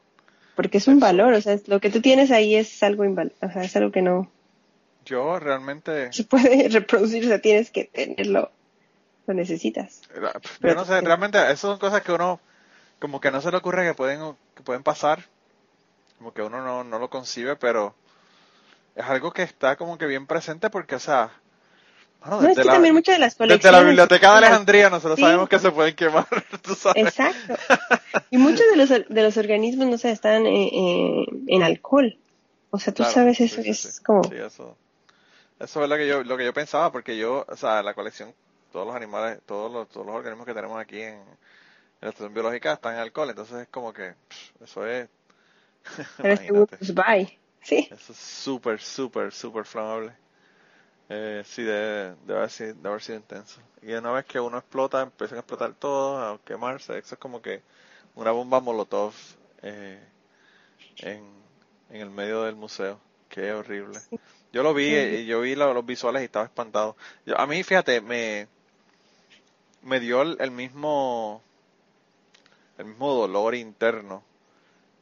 porque es un Eso. valor, o sea, es- lo que tú tienes ahí es algo inval o sea, es algo que no Yo realmente, se puede *laughs* reproducir, o sea, tienes que tenerlo, lo necesitas. la- yo no sé, realmente esas son cosas que uno, como que no se le ocurre que pueden, que pueden pasar, como que uno no, no lo concibe, pero es algo que está como que bien presente porque, o sea, bueno, No, es desde que la, también muchas de las desde colecciones... la biblioteca de Alejandría nosotros Sí. sabemos que se pueden quemar, *laughs* tú sabes. Exacto. Y muchos de los, de los organismos, no sé, están eh, eh, en alcohol. O sea, tú Claro, sabes, eso sí, es sí. como... Sí, eso, eso es lo que yo, lo que yo pensaba, porque yo, o sea, la colección, todos los animales, todos los, todos los organismos que tenemos aquí en, en la estación biológica están en alcohol, entonces es como que, pff, eso es, *laughs* Pero pues, bye. Sí. Eso es súper, súper, súper flamable. Eh, sí, debe, debe, haber sido, debe haber sido intenso. Y una vez que uno explota, empiezan a explotar todo, a quemarse. Eso es como que una bomba molotov eh, en, en el medio del museo. Qué horrible. Yo lo vi, y yo vi lo- los visuales y estaba espantado. Yo- a mí, fíjate, me, me dio el, el mismo el mismo dolor interno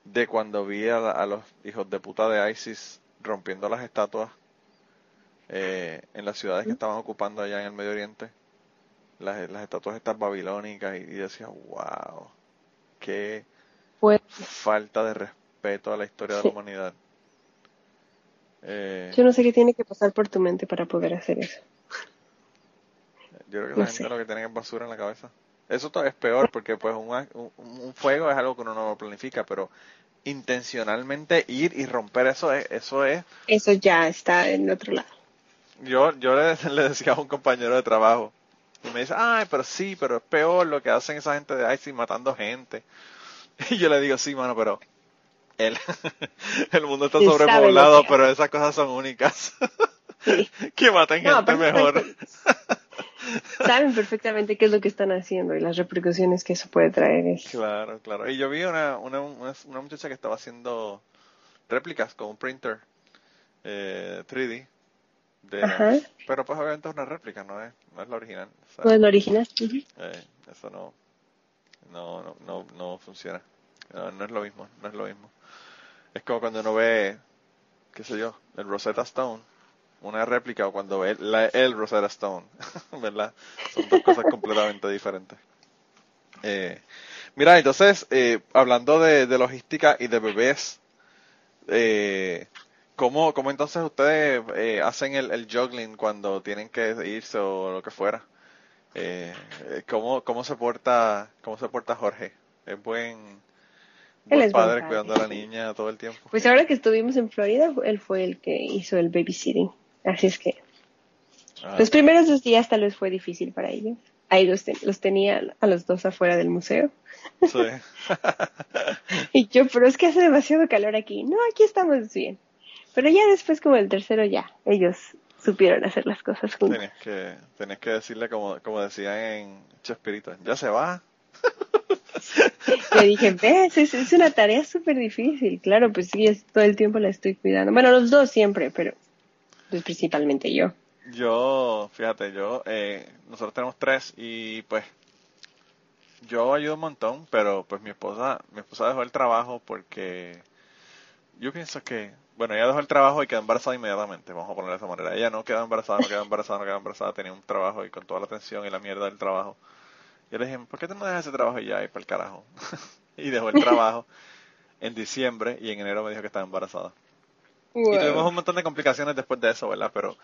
de cuando vi a los hijos de puta de ISIS rompiendo las estatuas eh, en las ciudades que estaban ocupando allá en el Medio Oriente. Las, las estatuas estas babilónicas y, y decía, wow, qué falta de respeto a la historia de la humanidad. Eh, yo no sé qué tiene que pasar por tu mente para poder hacer eso. Yo creo que No la gente sé. lo que tiene es basura en la cabeza. Eso es peor porque pues un, un, un fuego es algo que uno no lo planifica, pero intencionalmente ir y romper eso es, eso es, Eso ya está en otro lado. Yo, yo le, *laughs* le decía a un compañero de trabajo y me dice, ay, pero sí, pero es peor lo que hacen esa gente de ISIS matando gente. *laughs* Y yo le digo, sí, mano, pero el, *laughs* el mundo está sobrepoblado, pero esas cosas son únicas. Sí. que maten No, gente mejor. Saben perfectamente qué es lo que están haciendo y las repercusiones que eso puede traer. Es... Claro, claro. Y yo vi una, una, una, una muchacha que estaba haciendo réplicas con un printer eh, 3D. De, Ajá. Pero pues obviamente es una réplica, no es, no es la original. ¿No es lo original? Eh, eso no, no, no, no, no funciona. No, no es lo mismo, no es lo mismo. Es como cuando uno ve, qué sé yo, el Rosetta Stone, una réplica o cuando ve la, el Rosetta Stone, *laughs* ¿verdad? Son dos cosas *laughs* completamente diferentes. Eh, mira, entonces, eh, hablando de, de logística y de bebés, eh, ¿cómo, ¿cómo entonces ustedes eh, hacen el, el juggling cuando tienen que irse o lo que fuera? Eh, eh, ¿cómo, ¿Cómo se porta, cómo se porta Jorge? ¿Es buen, buen es buen padre cuidando a la niña todo el tiempo? Pues ahora que estuvimos en Florida, él fue el que hizo el babysitting. Así es que Ah, los primeros dos días tal vez fue difícil para ellos. Ahí los, ten- los tenía a los dos afuera del museo. sí. *laughs* Y yo, pero es que hace demasiado calor aquí. No, aquí estamos bien. Pero ya después, como el tercero, ya, ellos supieron hacer las cosas juntos. Tenías que, tenías que decirle como, como decían en Chespirito, ya se va. Le dije, ves, es, es una tarea súper difícil. Claro, pues sí, es- todo el tiempo la estoy cuidando. Bueno, los dos siempre, pero pues principalmente yo. Yo, fíjate, yo, eh, nosotros tenemos tres y pues yo ayudo un montón, pero pues mi esposa, mi esposa dejó el trabajo porque yo pienso que, bueno, ella dejó el trabajo y quedó embarazada inmediatamente, vamos a ponerlo de esa manera. Ella no quedó embarazada, no quedó embarazada, no quedó embarazada, tenía un trabajo y con toda la tensión y la mierda del trabajo. Yo le dije, ¿por qué tú no dejas ese trabajo y ya y para el carajo? *laughs* y dejó el trabajo en diciembre y en enero me dijo que estaba embarazada. Y tuvimos un montón de complicaciones después de eso, ¿verdad? Pero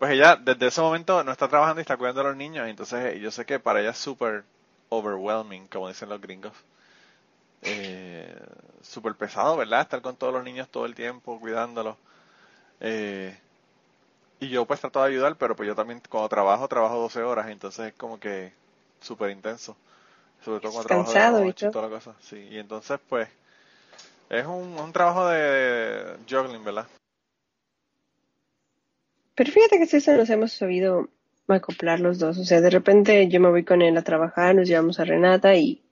pues ella desde ese momento no está trabajando y está cuidando a los niños, entonces yo sé que para ella es súper overwhelming, como dicen los gringos. Eh, súper pesado, ¿verdad? Estar con todos los niños todo el tiempo, cuidándolos. Eh, y yo pues trato de ayudar, pero pues yo también cuando trabajo, trabajo 12 horas, entonces es como que súper intenso. Sobre todo cuando trabajo Cansado y noche y todo. toda la cosa. Sí, y entonces pues es un, un trabajo de juggling, ¿verdad? Pero fíjate que si eso nos hemos sabido acoplar los dos. O sea, de repente yo me voy con él a trabajar, nos llevamos a Renata y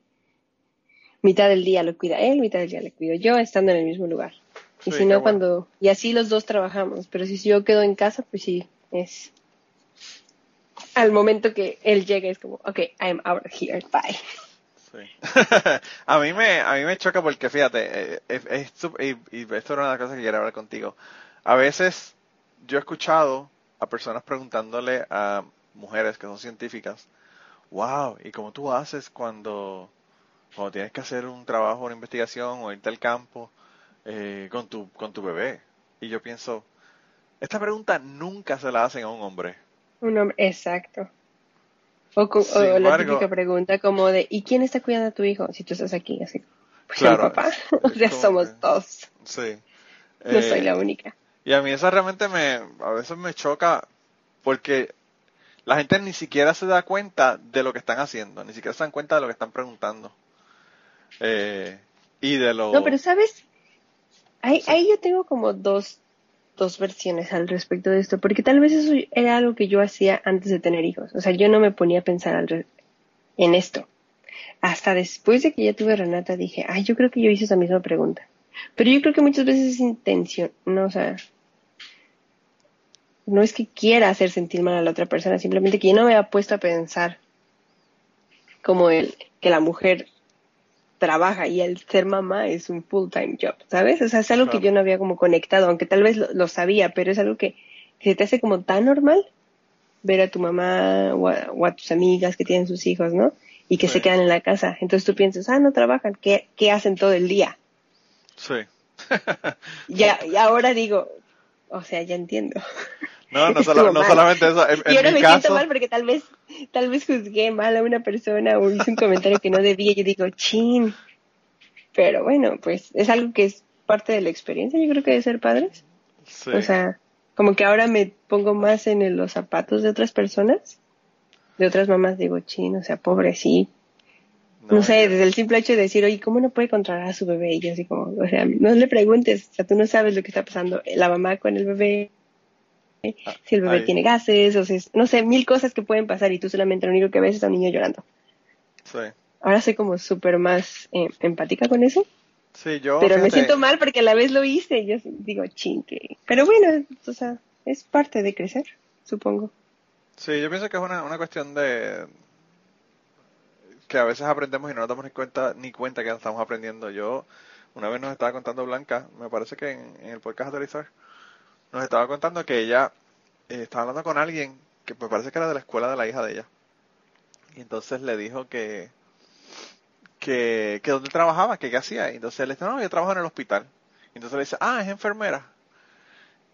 mitad del día lo cuida él, mitad del día le cuido yo, estando en el mismo lugar. Y Sí, si no, bueno. cuando... Y así los dos trabajamos. Pero si yo quedo en casa, pues sí, es... Al momento que él llega es como, ok, I'm out of here, bye. Sí. *laughs* a mí me a mí me choca porque fíjate, eh, es, es y, y esto era una de las cosas que quería hablar contigo. A veces yo he escuchado a personas preguntándole a mujeres que son científicas, wow, ¿y cómo tú haces cuando, cuando tienes que hacer un trabajo, una investigación o irte al campo eh, con tu con tu bebé? Y yo pienso, esta pregunta nunca se la hacen a un hombre. Un hombre, exacto. O, la típica pregunta como de, ¿y quién está cuidando a tu hijo si tú estás aquí? Así, pues Claro, papá. es- *laughs* o es sea, como somos que- dos. Sí. No soy Eh, la única. Y a mí eso realmente me, a veces me choca porque la gente ni siquiera se da cuenta de lo que están haciendo, ni siquiera se dan cuenta de lo que están preguntando. Eh, y de lo... No, pero sabes, ahí, ahí yo tengo como dos dos versiones al respecto de esto, porque tal vez eso era algo que yo hacía antes de tener hijos. O sea, yo no me ponía a pensar al en esto. Hasta después de que ya tuve Renata dije, ay, yo creo que yo hice esa misma pregunta. Pero yo creo que muchas veces es intención, no, o sea, no es que quiera hacer sentir mal a la otra persona, simplemente que yo no me había puesto a pensar como el que la mujer trabaja y el ser mamá es un full time job, ¿sabes? O sea, es algo que yo no había como conectado, aunque tal vez lo, sabía, pero es algo que, se te hace como tan normal ver a tu mamá o a, tus amigas que tienen sus hijos, ¿no? Y que se quedan en la casa. Entonces tú piensas, ah, no trabajan, ¿qué, qué hacen todo el día? Sí. ya, y ahora digo, o sea, ya entiendo. No, no, *laughs* solamente eso. *laughs* y ahora me siento mal porque tal vez, tal vez juzgué mal a una persona o hice un comentario que no debía. Yo digo, chin. Pero bueno, pues es algo que es parte de la experiencia, yo creo que de ser padres. O sea, como que ahora me pongo más en los zapatos de otras personas, de otras mamás, digo, chin, o sea, pobre, No, sé, desde el simple hecho de decir, oye, ¿cómo no puede controlar a su bebé? Y yo así como, o sea, no le preguntes, o sea, tú no sabes lo que está pasando. La mamá con el bebé, Ah, si el bebé tiene gases, o sea, no sé, mil cosas que pueden pasar y tú solamente lo único que ves es a un niño llorando. Sí. Ahora soy como súper más eh, empática con eso. Sí, yo. Pero me siento mal porque a la vez lo hice y yo digo, chinque. Pero bueno, o sea, es parte de crecer, supongo. Sí, yo pienso que es una, una cuestión de que a veces aprendemos y no nos damos ni cuenta ni cuenta que estamos aprendiendo. Yo una vez nos estaba contando Blanca, me parece que en, el podcast Aterrizar, nos estaba contando que ella eh, estaba hablando con alguien que me parece que era de la escuela de la hija de ella. Y entonces le dijo que, que, que dónde trabajaba, que qué hacía. Y entonces él le dice, no, yo trabajo en el hospital. Y entonces le dice, ah, es enfermera.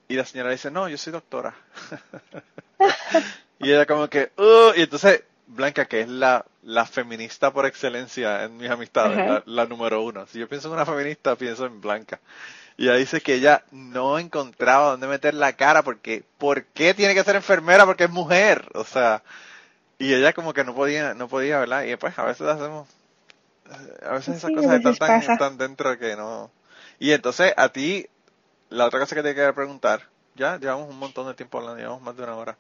Y la señora le dice, no, yo soy doctora. *laughs* y ella como que, uh, y entonces Blanca, que es la, la feminista por excelencia en mis amistades, la, la, número uno. Si yo pienso en una feminista, pienso en Blanca. Y ella dice que ella no encontraba dónde meter la cara porque, ¿por qué tiene que ser enfermera? Porque es mujer. O sea, y ella como que no podía, no podía, ¿verdad? Y después a veces hacemos, a veces esas cosas están tan, dentro que no. Y entonces a ti, la otra cosa que te quería preguntar, ya llevamos un montón de tiempo hablando, llevamos más de una hora.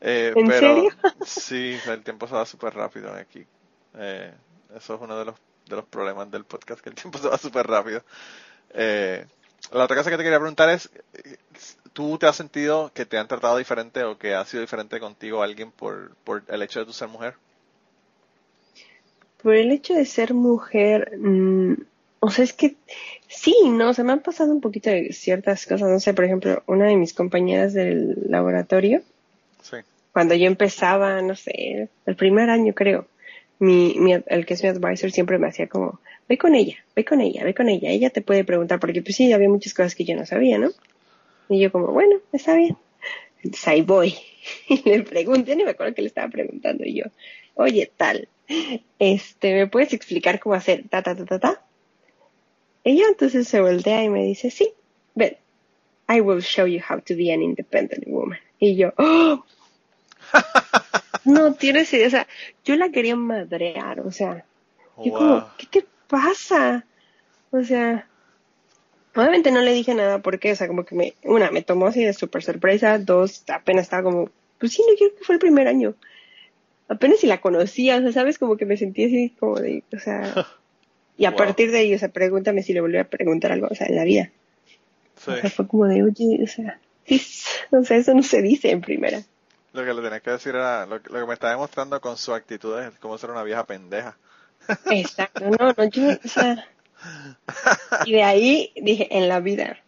Eh, ¿En pero, serio? *laughs* Sí, el tiempo se va súper rápido aquí. Eh, eso es uno de los, de los problemas del podcast, que el tiempo *laughs* se va súper rápido. Eh, la otra cosa que te quería preguntar es, ¿tú te has sentido que te han tratado diferente o que ha sido diferente contigo alguien por, por el hecho de tu ser mujer? Por el hecho de ser mujer, mm, o sea, es que sí, no, se me han pasado un poquito de ciertas cosas, no sé, por ejemplo, una de mis compañeras del laboratorio, sí. cuando yo empezaba, no sé, el primer año creo, mi, mi, el que es mi advisor siempre me hacía como, ve con ella, ve con ella, ve con ella, ella te puede preguntar, porque pues sí, había muchas cosas que yo no sabía, ¿no? Y yo como, bueno, está bien. Entonces ahí voy. *laughs* Y le pregunté, ni me acuerdo que le estaba preguntando y yo, oye, tal, este, ¿me puedes explicar cómo hacer ta, ta, ta, ta, ta? Ella entonces se voltea y me dice, sí, ven, I will show you how to be an independent woman. Y yo, ¡oh! no tienes idea, o sea, yo la quería madrear, o sea, yo como, ¿qué te pasa? O sea, obviamente no le dije nada porque, o sea, como que me, una, me tomó así de súper sorpresa, dos, apenas estaba como, pues sí, no creo que fue el primer año. Apenas si la conocía, o sea, sabes, como que me sentí así como de, o sea, *laughs* y a partir de ahí, o sea, pregúntame si le volví a preguntar algo, o sea, en la vida. O sea, fue como de, oye, o sea, o sea, eso no se dice en primera. Lo que le tenía que decir era, lo, que me está demostrando con su actitud es como ser una vieja pendeja. Exacto, no, no, yo, o sea, y de ahí dije, en la vida,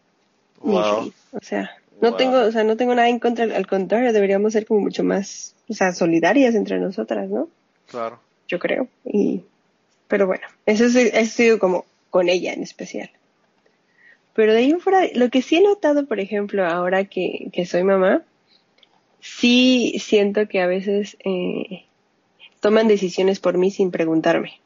o sea, no tengo, o sea, no tengo nada en contra, al contrario, deberíamos ser como mucho más, o sea, solidarias entre nosotras, ¿no? Claro. Yo creo, y, pero bueno, eso, ha sido como con ella en especial. Pero de ahí fuera, lo que sí he notado, por ejemplo, ahora que, que soy mamá, sí siento que a veces eh, toman decisiones por mí sin preguntarme.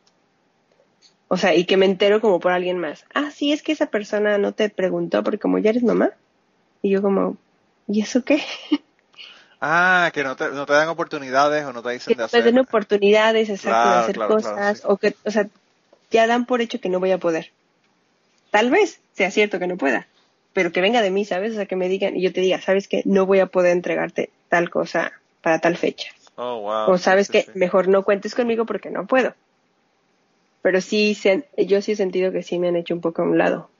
O sea, y que me entero como por alguien más. Ah, sí, es que esa persona no te preguntó porque como ya eres mamá. Y yo como, ¿y eso qué? *laughs* Ah, que no te, no te dan oportunidades o no te dicen de hacer. te den oportunidades, exacto, de hacer cosas. O que, o sea, ya dan por hecho que no voy a poder. Tal vez sea cierto que no pueda. pero que venga de mí, ¿sabes? O sea, que me digan y yo te diga, ¿sabes qué? No voy a poder entregarte tal cosa para tal fecha. Oh, wow. O sabes Sí, que sí. mejor no cuentes conmigo porque no puedo. Pero sí, se- yo sí he sentido que sí me han hecho un poco a un lado.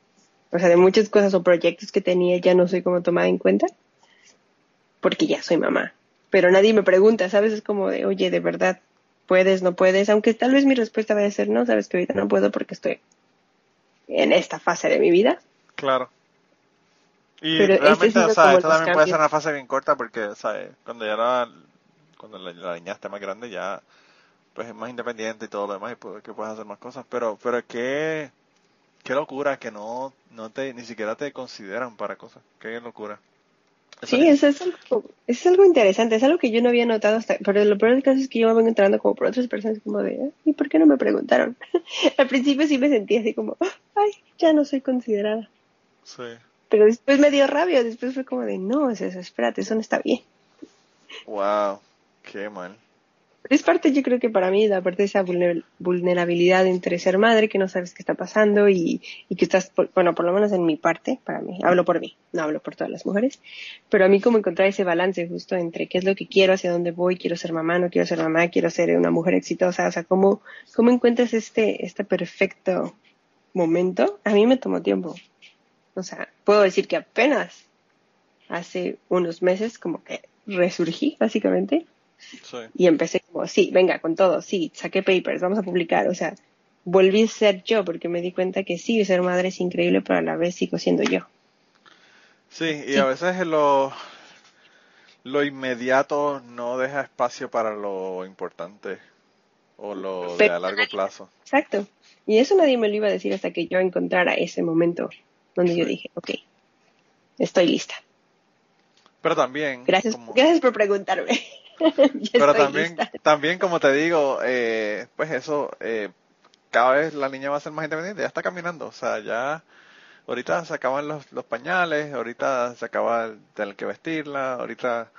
O sea, de muchas cosas o proyectos que tenía ya no soy como tomada en cuenta porque ya soy mamá. Pero nadie me pregunta, ¿sabes? Es como de, oye, de verdad, ¿puedes, no puedes? Aunque tal vez mi respuesta vaya a ser no, sabes que ahorita no puedo porque estoy en esta fase de mi vida. Claro. Y Pero este realmente, o sea, esto también puede ser una fase bien corta porque, ¿sabes? Cuando ya la, cuando la, la niña esté más grande ya, pues es más independiente y todo lo demás y puede, que puedes hacer más cosas. Pero, pero qué, qué locura que no, no te, ni siquiera te consideran para cosas. Qué locura. Sí, eso es algo, es algo interesante, es algo que yo no había notado hasta, pero lo peor del caso es que yo me vengo entrando como por otras personas como de, "Ah, ¿y por qué no me preguntaron? *laughs* Al principio sí me sentía así como, ay, ya no soy considerada. sí. Pero después me dio rabia, después fue como de, no, es eso, espérate, eso no está bien. Wow. Qué mal. Es parte, yo creo que para mí, la parte de esa vulner- vulnerabilidad entre ser madre, que no sabes qué está pasando y, y que estás, por- bueno, por lo menos en mi parte, para mí, hablo por mí, no hablo por todas las mujeres, pero a mí como encontrar ese balance justo entre qué es lo que quiero, hacia dónde voy, quiero ser mamá, no quiero ser mamá, quiero ser una mujer exitosa, o sea, cómo, cómo encuentras este, este perfecto momento, a mí me tomó tiempo. O sea, puedo decir que apenas hace unos meses como que resurgí, básicamente, Sí. y empecé como, sí, venga, con todo, sí, saqué papers, vamos a publicar, o sea, volví a ser yo porque me di cuenta que sí, ser madre es increíble, pero a la vez sigo siendo yo. Sí, y Sí. a veces lo, lo inmediato no deja espacio para lo importante o lo de a largo plazo. Exacto. Y eso nadie me lo iba a decir hasta que yo encontrara ese momento donde yo dije, ok, estoy lista. Pero también, Gracias, como- gracias por preguntarme. *laughs* Pero también, lista. también como te digo, eh, pues eso, eh, cada vez la niña va a ser más independiente, ya está caminando, o sea, ya ahorita se acaban los, los pañales, ahorita se acaba el tener que vestirla, ahorita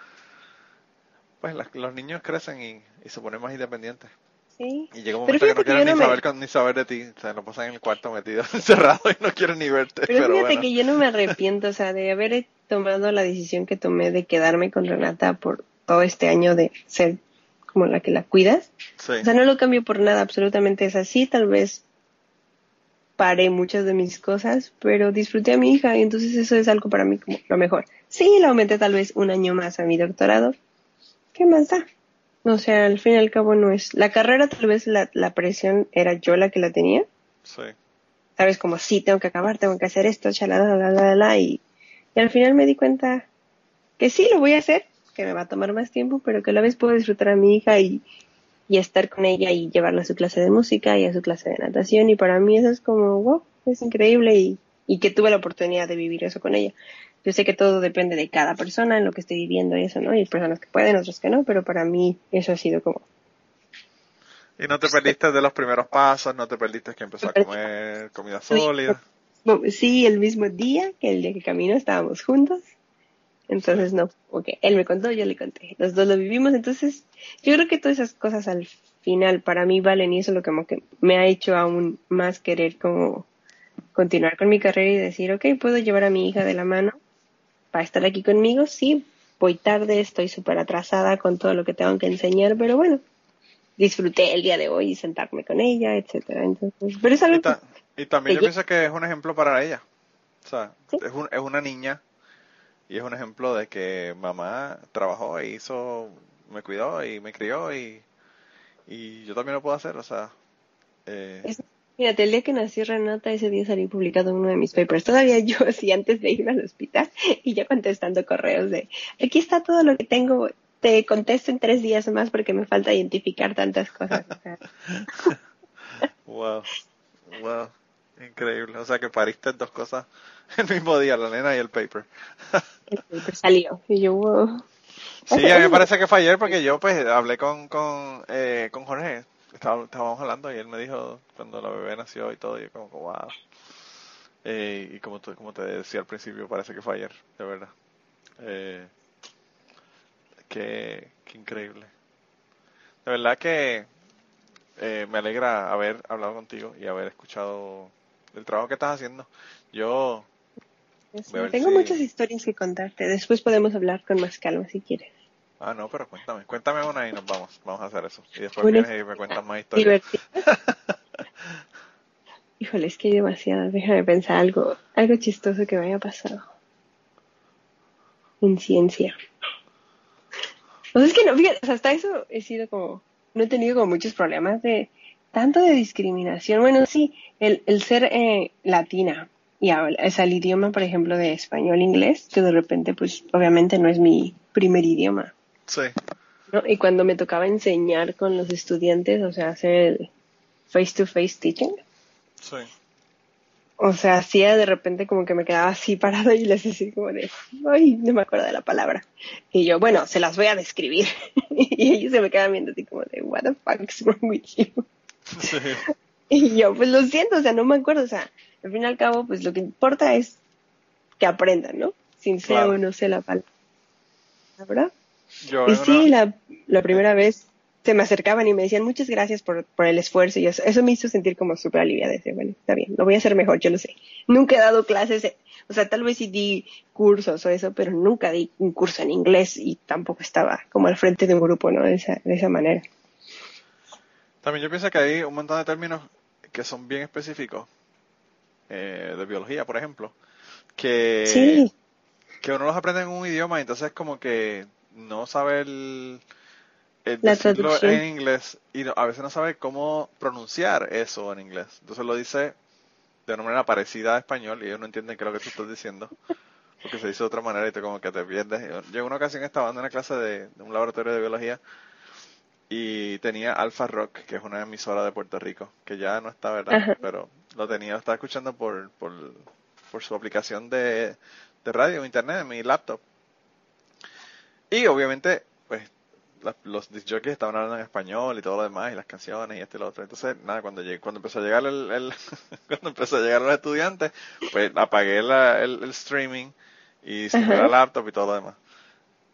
pues las- los niños crecen y, y se ponen más independientes. Sí. Y llega un momento que no que quieren ni me- saber ni saber de ti, o sea, lo pasan en el cuarto metido *laughs* encerrado y no quieren ni verte, Pero, pero, fíjate bueno. que yo no me arrepiento, o sea, de haber tomado la decisión que tomé de quedarme con Renata por todo este año de ser como la que la cuidas. Sí, O sea, no lo cambio por nada, absolutamente es así. Tal vez paré muchas de mis cosas, pero disfruté a mi hija y entonces eso es algo para mí como lo mejor. Sí, la aumenté tal vez un año más a mi doctorado. ¿Qué más da? O sea, al fin y al cabo no es. La carrera tal vez la, la presión era yo la que la tenía. sí. Sabes, como sí, tengo que acabar, tengo que hacer esto, chalala, la, la, la, la, y, y al final me di cuenta que sí, lo voy a hacer, que me va a tomar más tiempo, pero que a la vez puedo disfrutar a mi hija y, y estar con ella y llevarla a su clase de música y a su clase de natación y para mí eso es como, wow, es increíble y, y que tuve la oportunidad de vivir eso con ella. Yo sé que todo depende de cada persona, en lo que estoy viviendo y eso, ¿no? Y hay personas que pueden, otras que no, pero para mí eso ha sido como, Y no te perdiste de los primeros pasos, no te perdiste que empezó a comer comida sólida. Sí, el mismo día que el día que caminó estábamos juntos. Entonces, no, ok, él me contó, yo le conté. Los dos lo vivimos. Entonces, yo creo que todas esas cosas al final para mí valen y eso es lo que como que me ha hecho aún más querer como continuar con mi carrera y decir, ok, puedo llevar a mi hija de la mano para estar aquí conmigo. Sí, voy tarde, estoy súper atrasada con todo lo que tengo que enseñar, pero bueno, disfruté el día de hoy y sentarme con ella, etcétera. Entonces, pero es algo Y, ta- y también yo que- pienso que es un ejemplo para ella. O sea, Sí. es, un- es una niña y es un ejemplo de que mamá trabajó e hizo, me cuidó y me crió y, y yo también lo puedo hacer. O sea, eh, Es- el día que nació Renata, ese día salí publicado en uno de mis papers. Todavía yo, *laughs* así antes de ir al hospital, y ya contestando correos de, aquí está todo lo que tengo, te contesto en tres días más porque me falta identificar tantas cosas. *laughs* Wow, wow, increíble. O sea, que pariste dos cosas *laughs* el mismo día, la nena y el paper. *laughs* el paper salió. Y yo, wow. Sí, a mí me parece que fue ayer porque yo pues hablé con, con, eh, con Jorge, Estaba- estábamos hablando y él me dijo cuando la bebé nació y todo, y yo como, wow. Eh, y como, como te decía al principio, parece que fue ayer, de verdad. Eh, qué, qué increíble. De verdad que eh, me alegra haber hablado contigo y haber escuchado el trabajo que estás haciendo. Yo Tengo si- muchas historias que contarte. Después podemos hablar con más calma si quieres. Ah, no, pero cuéntame. Cuéntame una y nos vamos. Vamos a hacer eso. Y después Una vienes y me cuentas más historias. *laughs* Híjole, es que hay demasiadas. Déjame pensar algo, algo chistoso que me haya pasado. En ciencia. O sea, es que no, fíjate, hasta eso he sido como, no he tenido como muchos problemas de, tanto de discriminación. Bueno, sí, el, el ser eh, latina y habla, es el idioma, por ejemplo, de español, inglés, que de repente, pues, obviamente no es mi primer idioma. Sí. ¿no? Y cuando me tocaba enseñar con los estudiantes, o sea, hacer el face-to-face teaching, Sí. o sea, hacía de repente como que me quedaba así parada y les decía como de, ay, no me acuerdo de la palabra. Y yo, bueno, se las voy a describir. *laughs* y ellos se me quedaban viendo así como de, what the fuck is wrong with you? *laughs* Sí. Y yo, pues lo siento, o sea, no me acuerdo, o sea, al fin y al cabo, pues lo que importa es que aprendan, ¿no? Sin sea Claro. o no sé la palabra. Yo Y sí, la, la primera vez se me acercaban y me decían muchas gracias por, por el esfuerzo y eso, eso me hizo sentir como súper aliviada. Decía, bueno, está bien, lo voy a hacer mejor, yo lo sé. Nunca he dado clases, eh, o sea, tal vez sí di cursos o eso, pero nunca di un curso en inglés y tampoco estaba como al frente de un grupo, ¿no? De esa, de esa manera. También yo pienso que hay un montón de términos que son bien específicos, eh, de biología, por ejemplo, que, Sí, que uno los aprende en un idioma y entonces como que no sabe el, el La decirlo traducción. en inglés y no- a veces no sabe cómo pronunciar eso en inglés. Entonces lo dice de una manera parecida a español y ellos no entienden qué es lo que tú estás diciendo. Porque se dice de otra manera y te como que te pierdes. Yo, en una ocasión estaba dando una clase de, de un laboratorio de biología y tenía Alpha Rock, que es una emisora de Puerto Rico, que ya no está, ¿verdad? Ajá. Pero lo tenía, lo estaba escuchando por, por, por su aplicación de, de radio, internet, en mi laptop. Y obviamente, pues, la- los disc jockeys estaban hablando en español y todo lo demás, y las canciones y este y lo otro. Entonces, nada, cuando llegué, cuando empezó a llegar el, el- *laughs* cuando empezó a llegar los estudiantes, pues apagué la- el, el streaming y cerré la laptop y todo lo demás.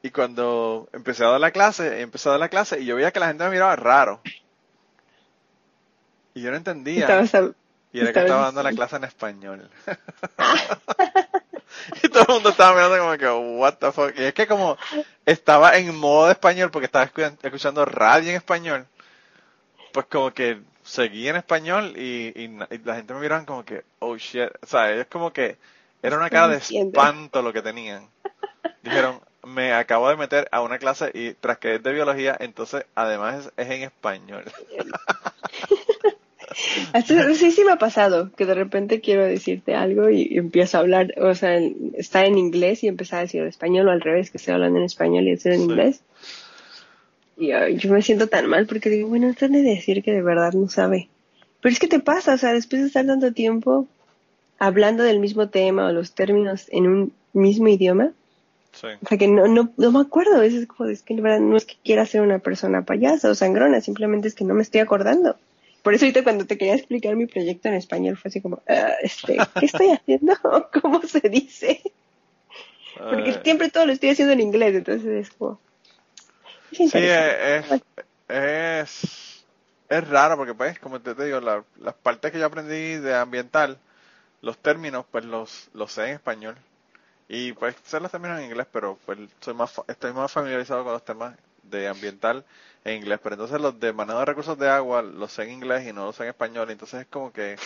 Y cuando empecé a dar la clase, empecé a dar la clase y yo veía que la gente me miraba raro. Y yo no entendía. Y era que estaba dando la clase en español. *laughs* y todo el mundo estaba mirando como que, what the fuck. Y es que como estaba en modo de español porque estaba escu- escuchando radio en español, pues como que seguí en español y, y y la gente me miraban como que, oh shit. O sea, es como que era una cara de espanto lo que tenían. Dijeron, me acabo de meter a una clase y tras que es de biología, entonces además es, es en español. *laughs* Sí, sí me ha pasado, que de repente quiero decirte algo y empiezo a hablar, o sea, en- está en inglés y empezar a decir en español o al revés, que estoy hablando en español y decir en Sí. inglés. Y ay, yo me siento tan mal porque digo, bueno, esto es de decir que de verdad no sabe. Pero es que te pasa, o sea, después de estar tanto tiempo hablando del mismo tema o los términos en un mismo idioma, Sí. o sea, que no, no, no me acuerdo, veces como, es que verdad no es que quiera ser una persona payasa o sangrona, simplemente es que no me estoy acordando. Por eso ahorita cuando te quería explicar mi proyecto en español fue así como, ah, este, ¿qué estoy haciendo? *laughs* ¿Cómo se dice? Porque Eh, siempre todo lo estoy haciendo en inglés, entonces es como... es Sí, es, es, es, es raro porque pues, como te, te digo, la- las partes que yo aprendí de ambiental, los términos, pues los, los sé en español. Y pues sé los términos en inglés, pero pues soy más, fa- estoy más familiarizado con los temas de ambiental en inglés. Pero entonces los de manejo de recursos de agua los sé en inglés y no los sé en español. Entonces es como que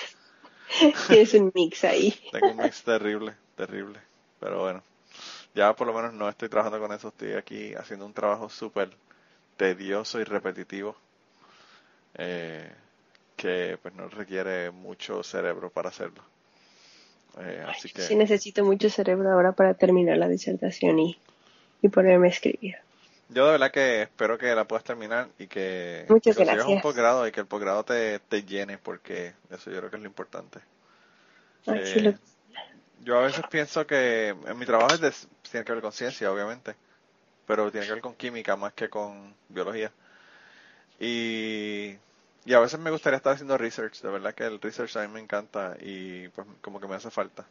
*laughs* Tienes un mix ahí. *laughs* tengo un mix terrible, terrible. Pero bueno, ya por lo menos no estoy trabajando con eso. Estoy aquí haciendo un trabajo súper tedioso y repetitivo. eh, que pues no requiere mucho cerebro para hacerlo. Eh, así que Sí necesito mucho cerebro ahora para terminar la disertación y, y ponerme a escribir. yo de verdad que espero que la puedas terminar y que, Muchas que consigas un gracias. posgrado y que el posgrado te, te llene porque eso yo creo que es lo importante. Ay, Eh, sí lo- Yo a veces pienso que en mi trabajo es de, tiene que ver con ciencia, obviamente, pero tiene que ver con química más que con biología. Y, y a veces me gustaría estar haciendo research, de verdad que el research a mí me encanta y pues como que me hace falta.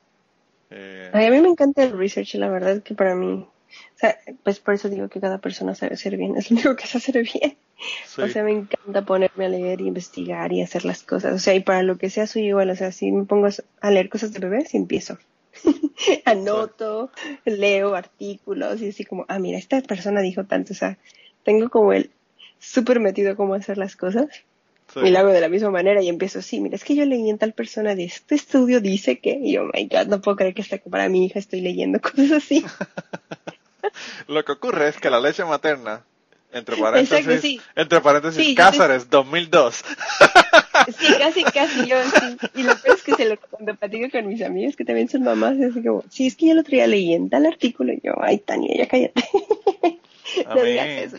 Eh, Ay, a mí me encanta el research, la verdad que para mí, o sea, pues por eso digo que cada persona sabe hacer bien, *laughs* es lo único que sé hacer bien. sí, O sea, me encanta ponerme a leer y investigar y hacer las cosas. O sea, y para lo que sea soy igual. O sea, si me pongo a leer cosas de bebés y empiezo. *laughs* Anoto, leo artículos y así como, ah, mira, esta persona dijo tanto, o sea, tengo como el súper metido cómo hacer las cosas. Sí. Y lo hago de la misma manera y empiezo, sí, mira, es que yo leí en tal persona de este estudio dice que, y oh my god, no puedo creer que hasta para mi hija estoy leyendo *laughs* cosas así. *laughs* Lo que ocurre es que la leche materna, entre paréntesis, Exacto, sí. entre paréntesis, Sí, Cáceres, 2002. *laughs* Sí, casi, casi yo, sí. Y lo peor es que se lo cuando platico con mis amigas que también son mamás, es como, sí, es que yo el otro día leí en tal artículo y yo, ay, Tania, ya cállate. A no mí, digas eso.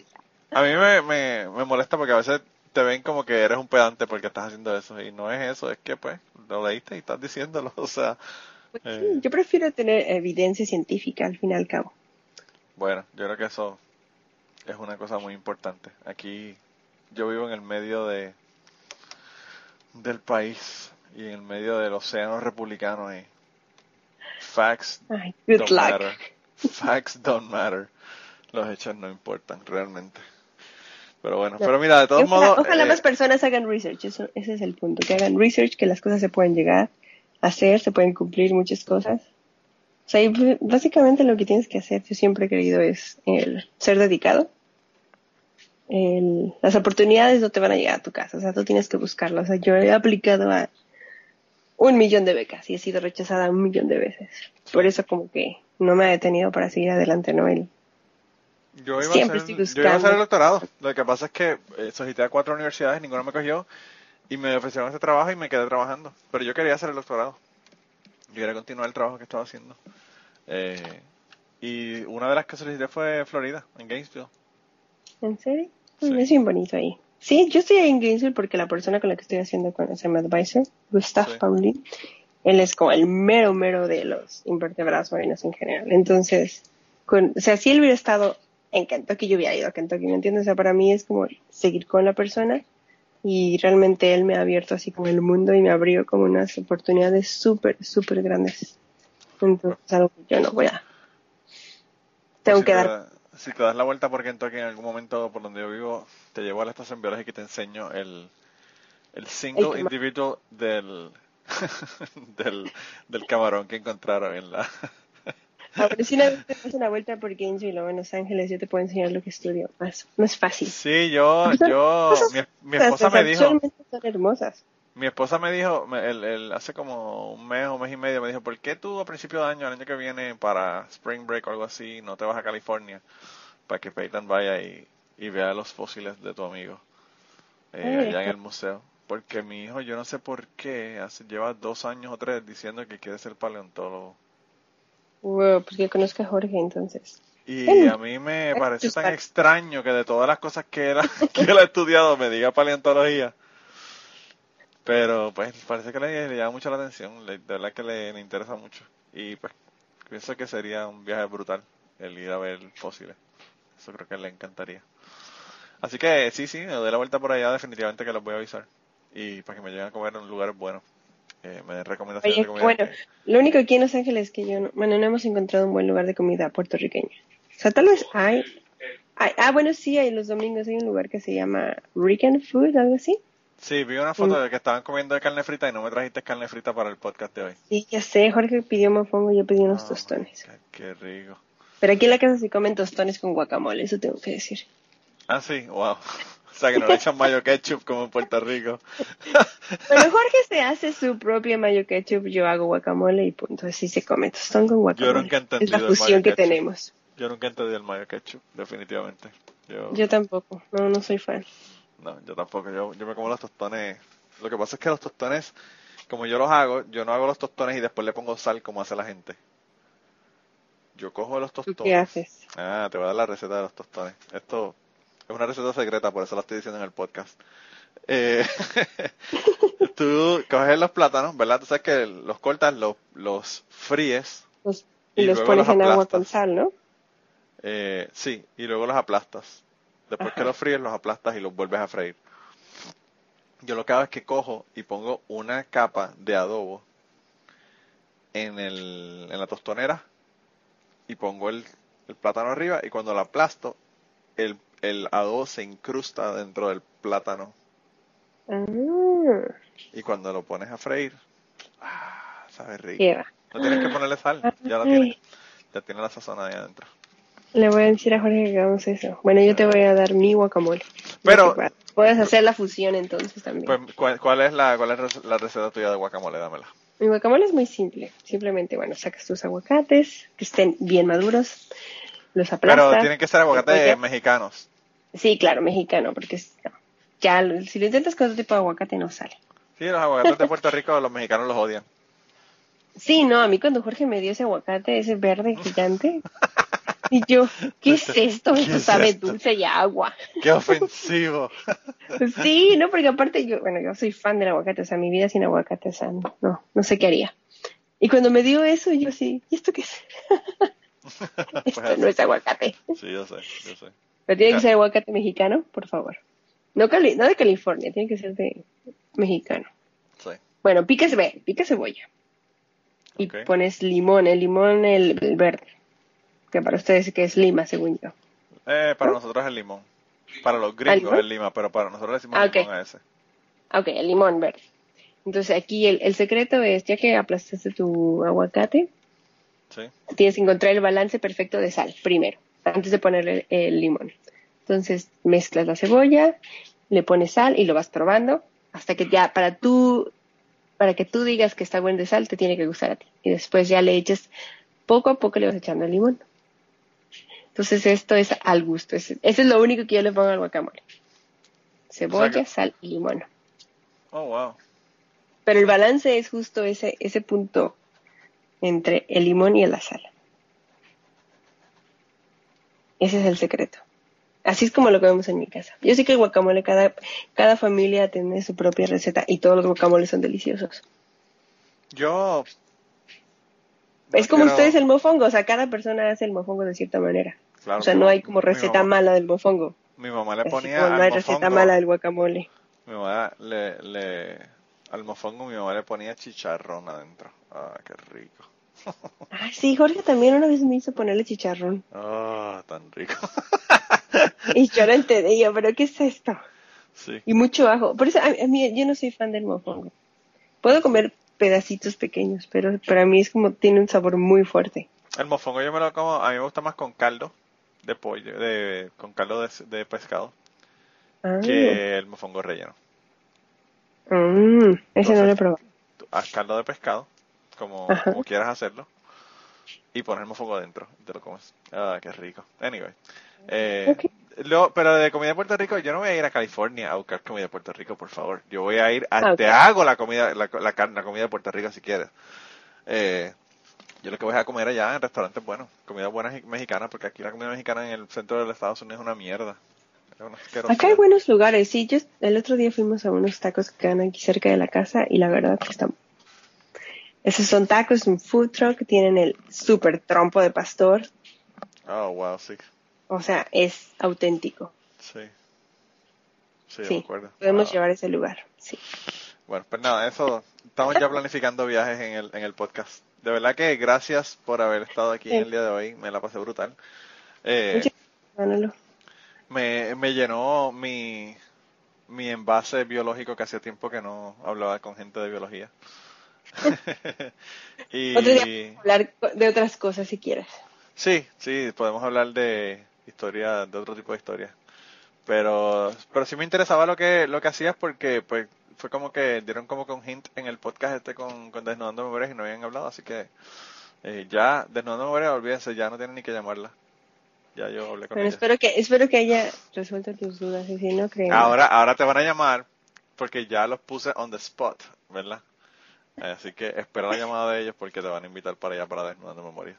a mí me, me, me molesta porque a veces te ven como que eres un pedante porque estás haciendo eso y no es eso, es que pues lo leíste y estás diciéndolo, *laughs* o sea, Pues Eh. sí, yo prefiero tener evidencia científica al fin y al cabo. bueno, yo creo que eso es una cosa muy importante. Aquí yo vivo en el medio de del país y en el medio del océano republicano y facts Ay, good don't luck. matter. Facts don't matter. Los hechos no importan realmente. Pero bueno, No. pero mira, de todos ojalá, modos, ojalá eh, más personas hagan research, eso, ese es el punto, que hagan research, que las cosas se pueden llegar a hacer, se pueden cumplir muchas cosas. O sea, y b- básicamente lo que tienes que hacer, yo siempre he querido, es el ser dedicado. El- las oportunidades no te van a llegar a tu casa, o sea, tú tienes que buscarlas. O sea, yo he aplicado a un millón de becas y he sido rechazada un millón de veces. Por eso como que no me ha detenido para seguir adelante, ¿no? El, Yo iba, Siempre a hacer, estoy yo iba a hacer buscando. el doctorado. Lo que pasa es que eh, solicité a cuatro universidades, ninguna me cogió y me ofrecieron este trabajo y me quedé trabajando. Pero yo quería hacer el doctorado. Yo quería continuar el trabajo que estaba haciendo. Eh, y una de las que solicité fue Florida, en Gainesville. ¿En serio? Sí. Es bien bonito ahí. Sí, yo estoy ahí en Gainesville porque la persona con la que estoy haciendo con se llama advisor, Gustav Sí. Paulin, él es como el mero mero de los invertebrados marinos en general. Entonces, con, o sea, si él hubiera estado en Kentucky, yo hubiera ido a Kentucky, ¿me entiendes? O sea, para mí es como seguir con la persona y realmente él me ha abierto así como el mundo y me abrió como unas oportunidades súper, súper grandes. Entonces, algo que yo no voy a... Tengo si que te dar da- si te das la vuelta por Kentucky en algún momento por donde yo vivo, te llevo a la estación biológica y te enseño el, el single El individual del, *laughs* del, del camarón que encontraron en la... A ver, si una vez te das una vuelta por Gainesville o en Los Ángeles, yo te puedo enseñar lo que estudio. Más, no es fácil. Sí, yo, yo, mi, mi esposa me dijo, son hermosas. mi esposa me dijo, el, el- hace como un mes o mes y medio me dijo, ¿por qué tú a principio de año, el año que viene, para Spring Break o algo así, no te vas a California para que Peyton vaya y, y vea los fósiles de tu amigo eh, Ay, allá en el museo? Porque mi hijo, yo no sé por qué, hace, lleva dos años o tres diciendo que quiere ser paleontólogo. Wow, pues que conozco a Jorge entonces. Y Bueno, a mí me es pareció tan extraño que de todas las cosas que él, ha- *laughs* que él ha estudiado me diga paleontología. Pero pues parece que le, le llama mucho la atención, le- de verdad que le, le interesa mucho. Y pues pienso que sería un viaje brutal el ir a ver fósiles. Eso creo que le encantaría. Así que sí, sí, me doy la vuelta por allá, definitivamente que los voy a avisar. Y para que me lleguen a comer en lugares buenos. Eh, me den recomendaciones Oye, de comida. bueno, que- lo único aquí en Los Ángeles es que yo no, bueno, no hemos encontrado un buen lugar de comida puertorriqueña. O sea, tal vez hay, hay- ah, bueno, sí, hay los domingos hay un lugar que se llama Rican Food, algo así. Sí, vi una foto de que estaban comiendo de carne frita y no me trajiste carne frita para el podcast de hoy. Sí, ya sé, Jorge pidió mofongo y yo pedí unos Oh, tostones. God, Qué rico. Pero aquí en la casa se comen tostones con guacamole, eso tengo que decir. Ah, sí, wow. O sea, que no le echan mayo ketchup como en Puerto Rico. *laughs* Bueno, Jorge se hace su propio mayo ketchup, yo hago guacamole y punto. Así se come tostón con guacamole. nunca he es la entendido el fusión mayo que ketchup. tenemos. Yo nunca entendí el mayo ketchup, definitivamente. Yo, Yo tampoco, no, no soy fan. no, yo tampoco. Yo, yo me como los tostones. Lo que pasa es que los tostones, como yo los hago, yo no hago los tostones y después le pongo sal como hace la gente. Yo cojo los ¿Tú tostones. qué haces? Ah, te voy a dar la receta de los tostones. Esto es una receta secreta, por eso la estoy diciendo en el podcast. Eh, *laughs* tú coges los plátanos, ¿verdad? Tú sabes que los cortas, los, los fríes, Los- Y y los pones los en agua con sal, ¿no? eh, sí, y luego los aplastas. Después Ajá. que los fríes, los aplastas y los vuelves a freír. Yo lo que hago es que cojo y pongo una capa de adobo en, el, en la tostonera y pongo el, el plátano arriba y cuando lo aplasto, el, el adobo se incrusta dentro del plátano Ah, y cuando lo pones a freír, ah, sabe rico. queda. No tienes que ponerle sal, ya la tienes. Ya tiene la sazón ahí adentro. Le voy a decir a Jorge que hagamos eso. Bueno, yo te voy a dar mi guacamole. Pero- Puedes hacer la fusión entonces también. Pues, ¿cuál, cuál es la cuál es la receta tuya de guacamole? Dámela. Mi guacamole es muy simple. Simplemente, bueno, sacas tus aguacates, que estén bien maduros, los aplastas. Pero tienen que ser aguacates Oye. mexicanos. Sí, claro, mexicano, porque ya si lo intentas con otro tipo de aguacate no sale. Sí, los aguacates de *laughs* Puerto Rico los mexicanos los odian. Sí, no, a mí cuando Jorge me dio ese aguacate, ese verde *laughs* gigante, y yo, ¿qué es esto? ¿Qué Esto es sabe esto? dulce y agua. ¡Qué ofensivo! *laughs* Sí, no, porque aparte yo, bueno, yo soy fan del aguacate, o sea, mi vida sin aguacate, o sea, no, no sé qué haría. Y cuando me dio eso, yo sí, ¿y esto qué es? *laughs* esto Pues, no es aguacate. Sí, yo sé, yo sé. Pero tiene que ser aguacate mexicano, por favor. No, Cali- no de California, tiene que ser de mexicano. Sí. Bueno, pica, ce- pica cebolla. Y pones limón, el limón, el, el verde. Que para ustedes que es lima, según yo. Eh, para nosotros es el limón. Para los gringos es lima, pero para nosotros le decimos Ah, ok. limón a ese. Ok, el limón verde. Entonces aquí el, el secreto es, ya que aplastaste tu aguacate, Sí. tienes que encontrar el balance perfecto de sal primero, antes de ponerle el limón. Entonces mezclas la cebolla, le pones sal y lo vas probando hasta que ya para tú para que tú digas que está buen de sal te tiene que gustar a ti y después ya le eches poco a poco le vas echando el limón. Entonces esto es al gusto, es- eso es lo único que yo le pongo al guacamole. Cebolla, que- sal y limón. Oh, wow. Pero el balance es justo ese, ese punto entre el limón y la sal. Ese es el secreto. Así es como lo comemos en mi casa. Yo sé que el guacamole, cada, cada familia tiene su propia receta y todos los guacamoles son deliciosos. Yo. es como quiero- ustedes el mofongo, o sea, cada persona hace el mofongo de cierta manera. Claro, o sea, no hay como receta mamá- mala del mofongo. Mi mamá le Así ponía. como no hay receta mala del guacamole. Mi mamá le, le. Al mofongo mi mamá le ponía chicharrón adentro. Ah, qué rico. *laughs* Ah, sí, Jorge también una vez me hizo ponerle chicharrón. Ah, tan rico. *laughs* Y yo no entendí, yo, pero ¿qué es esto? sí. Y mucho ajo. Por eso a, a mí yo no soy fan del mofongo. Puedo comer pedacitos pequeños, pero para mí es como tiene un sabor muy fuerte. El mofongo yo me lo como. A mí me gusta más con caldo de pollo. de Con caldo de, de pescado. Ah, Que el mofongo relleno. Mm, ese no lo he probado. Haz caldo de pescado. Como, como quieras hacerlo. Y poner el mofongo dentro. y Te lo comes. Ah, qué rico. Anyway. Eh, lo- pero de comida de Puerto Rico, yo no voy a ir a California a buscar comida de Puerto Rico, por favor. Yo voy a ir a, Ah, te hago la comida, la, la, comida de Puerto Rico si quieres. Eh, yo lo que voy a comer allá en restaurantes buenos, comida buena mexicana, porque aquí la comida mexicana en el centro de los Estados Unidos es una mierda. Acá hay buenos lugares, sí. Yo el otro día fuimos a unos tacos que quedan aquí cerca de la casa y la verdad que están. Esos son tacos, un food truck, tienen el super trompo de pastor. Oh, wow, sí. O sea, es auténtico. Sí. Sí, acuerdo. podemos Ah. llevar ese lugar. Sí. Bueno, pues nada, eso. Estamos ya planificando viajes en el, en el podcast. De verdad que gracias por haber estado aquí Sí. el día de hoy. Me la pasé brutal. Eh, Muchas Manolo. Me, me llenó mi, mi envase biológico que hacía tiempo que no hablaba con gente de biología. *laughs* y Otro día hablar de otras cosas si quieres. sí, sí, podemos hablar de historia, de otro tipo de historia. Pero, pero sí me interesaba lo que, lo que hacías porque pues fue como que dieron como que un hint en el podcast este con, con Desnudando Memorias y no habían hablado, así que eh, ya Desnudando Memorias, olvídense, ya no tienen ni que llamarla. Ya yo hablé con Bueno, ella. espero que, espero que haya resuelto tus dudas y si no creo. Ahora, ahora te van a llamar porque ya los puse on the spot, ¿verdad? Así que espera la llamada de ellos porque te van a invitar para allá para Desnudando Memorias.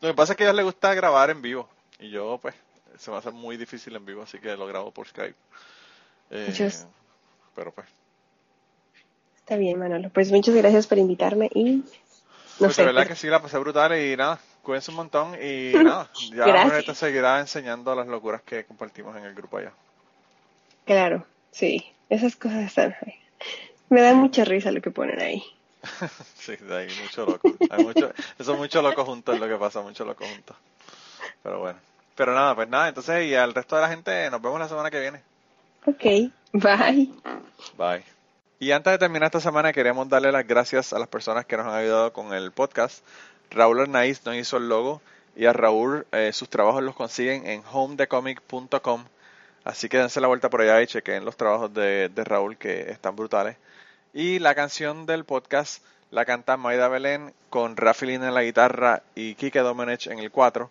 Lo que pasa es que a ellos les gusta grabar en vivo y yo pues se me va a hacer muy difícil en vivo, así que lo grabo por Skype. Eh, Muchas- pero pues, Está bien, Manolo. Pues muchas gracias por invitarme y no pues sé. de verdad que sí la pasé brutal y nada, cuídense un montón y *laughs* nada, ya Gracias. Te seguirá enseñando las locuras que compartimos en el grupo allá. Claro, sí. Esas cosas están ahí. Me da mucha risa lo que ponen ahí. *laughs* Sí, de ahí mucho loco. Hay mucho, eso es mucho loco juntos es lo que pasa, mucho loco juntos. Pero bueno. Pero nada, pues nada, entonces y al resto de la gente nos vemos la semana que viene. Ok, bye. Bye. Y antes de terminar esta semana, queremos darle las gracias a las personas que nos han ayudado con el podcast. Raúl Arnaiz nos hizo el logo y a Raúl eh, sus trabajos los consiguen en homedecomic.com. Así que dense la vuelta por allá y chequen los trabajos de, Raúl que están brutales. Y la canción del podcast la canta Maida Belén con Rafaelín en la guitarra y Kike Domenech en el 4.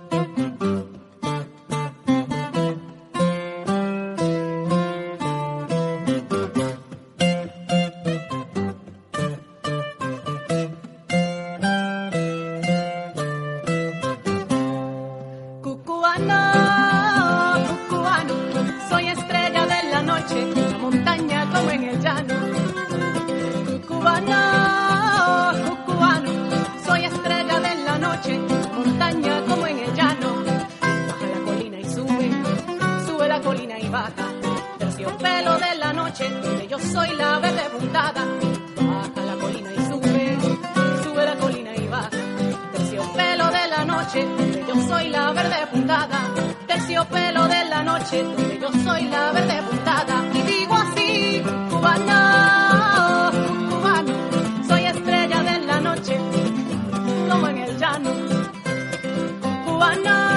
Noche, yo soy la verde puntada. Terciopelo de la noche, donde yo soy la verde puntada. Y digo así, cubano, cubano, soy estrella de la noche, como en el llano. Cubano,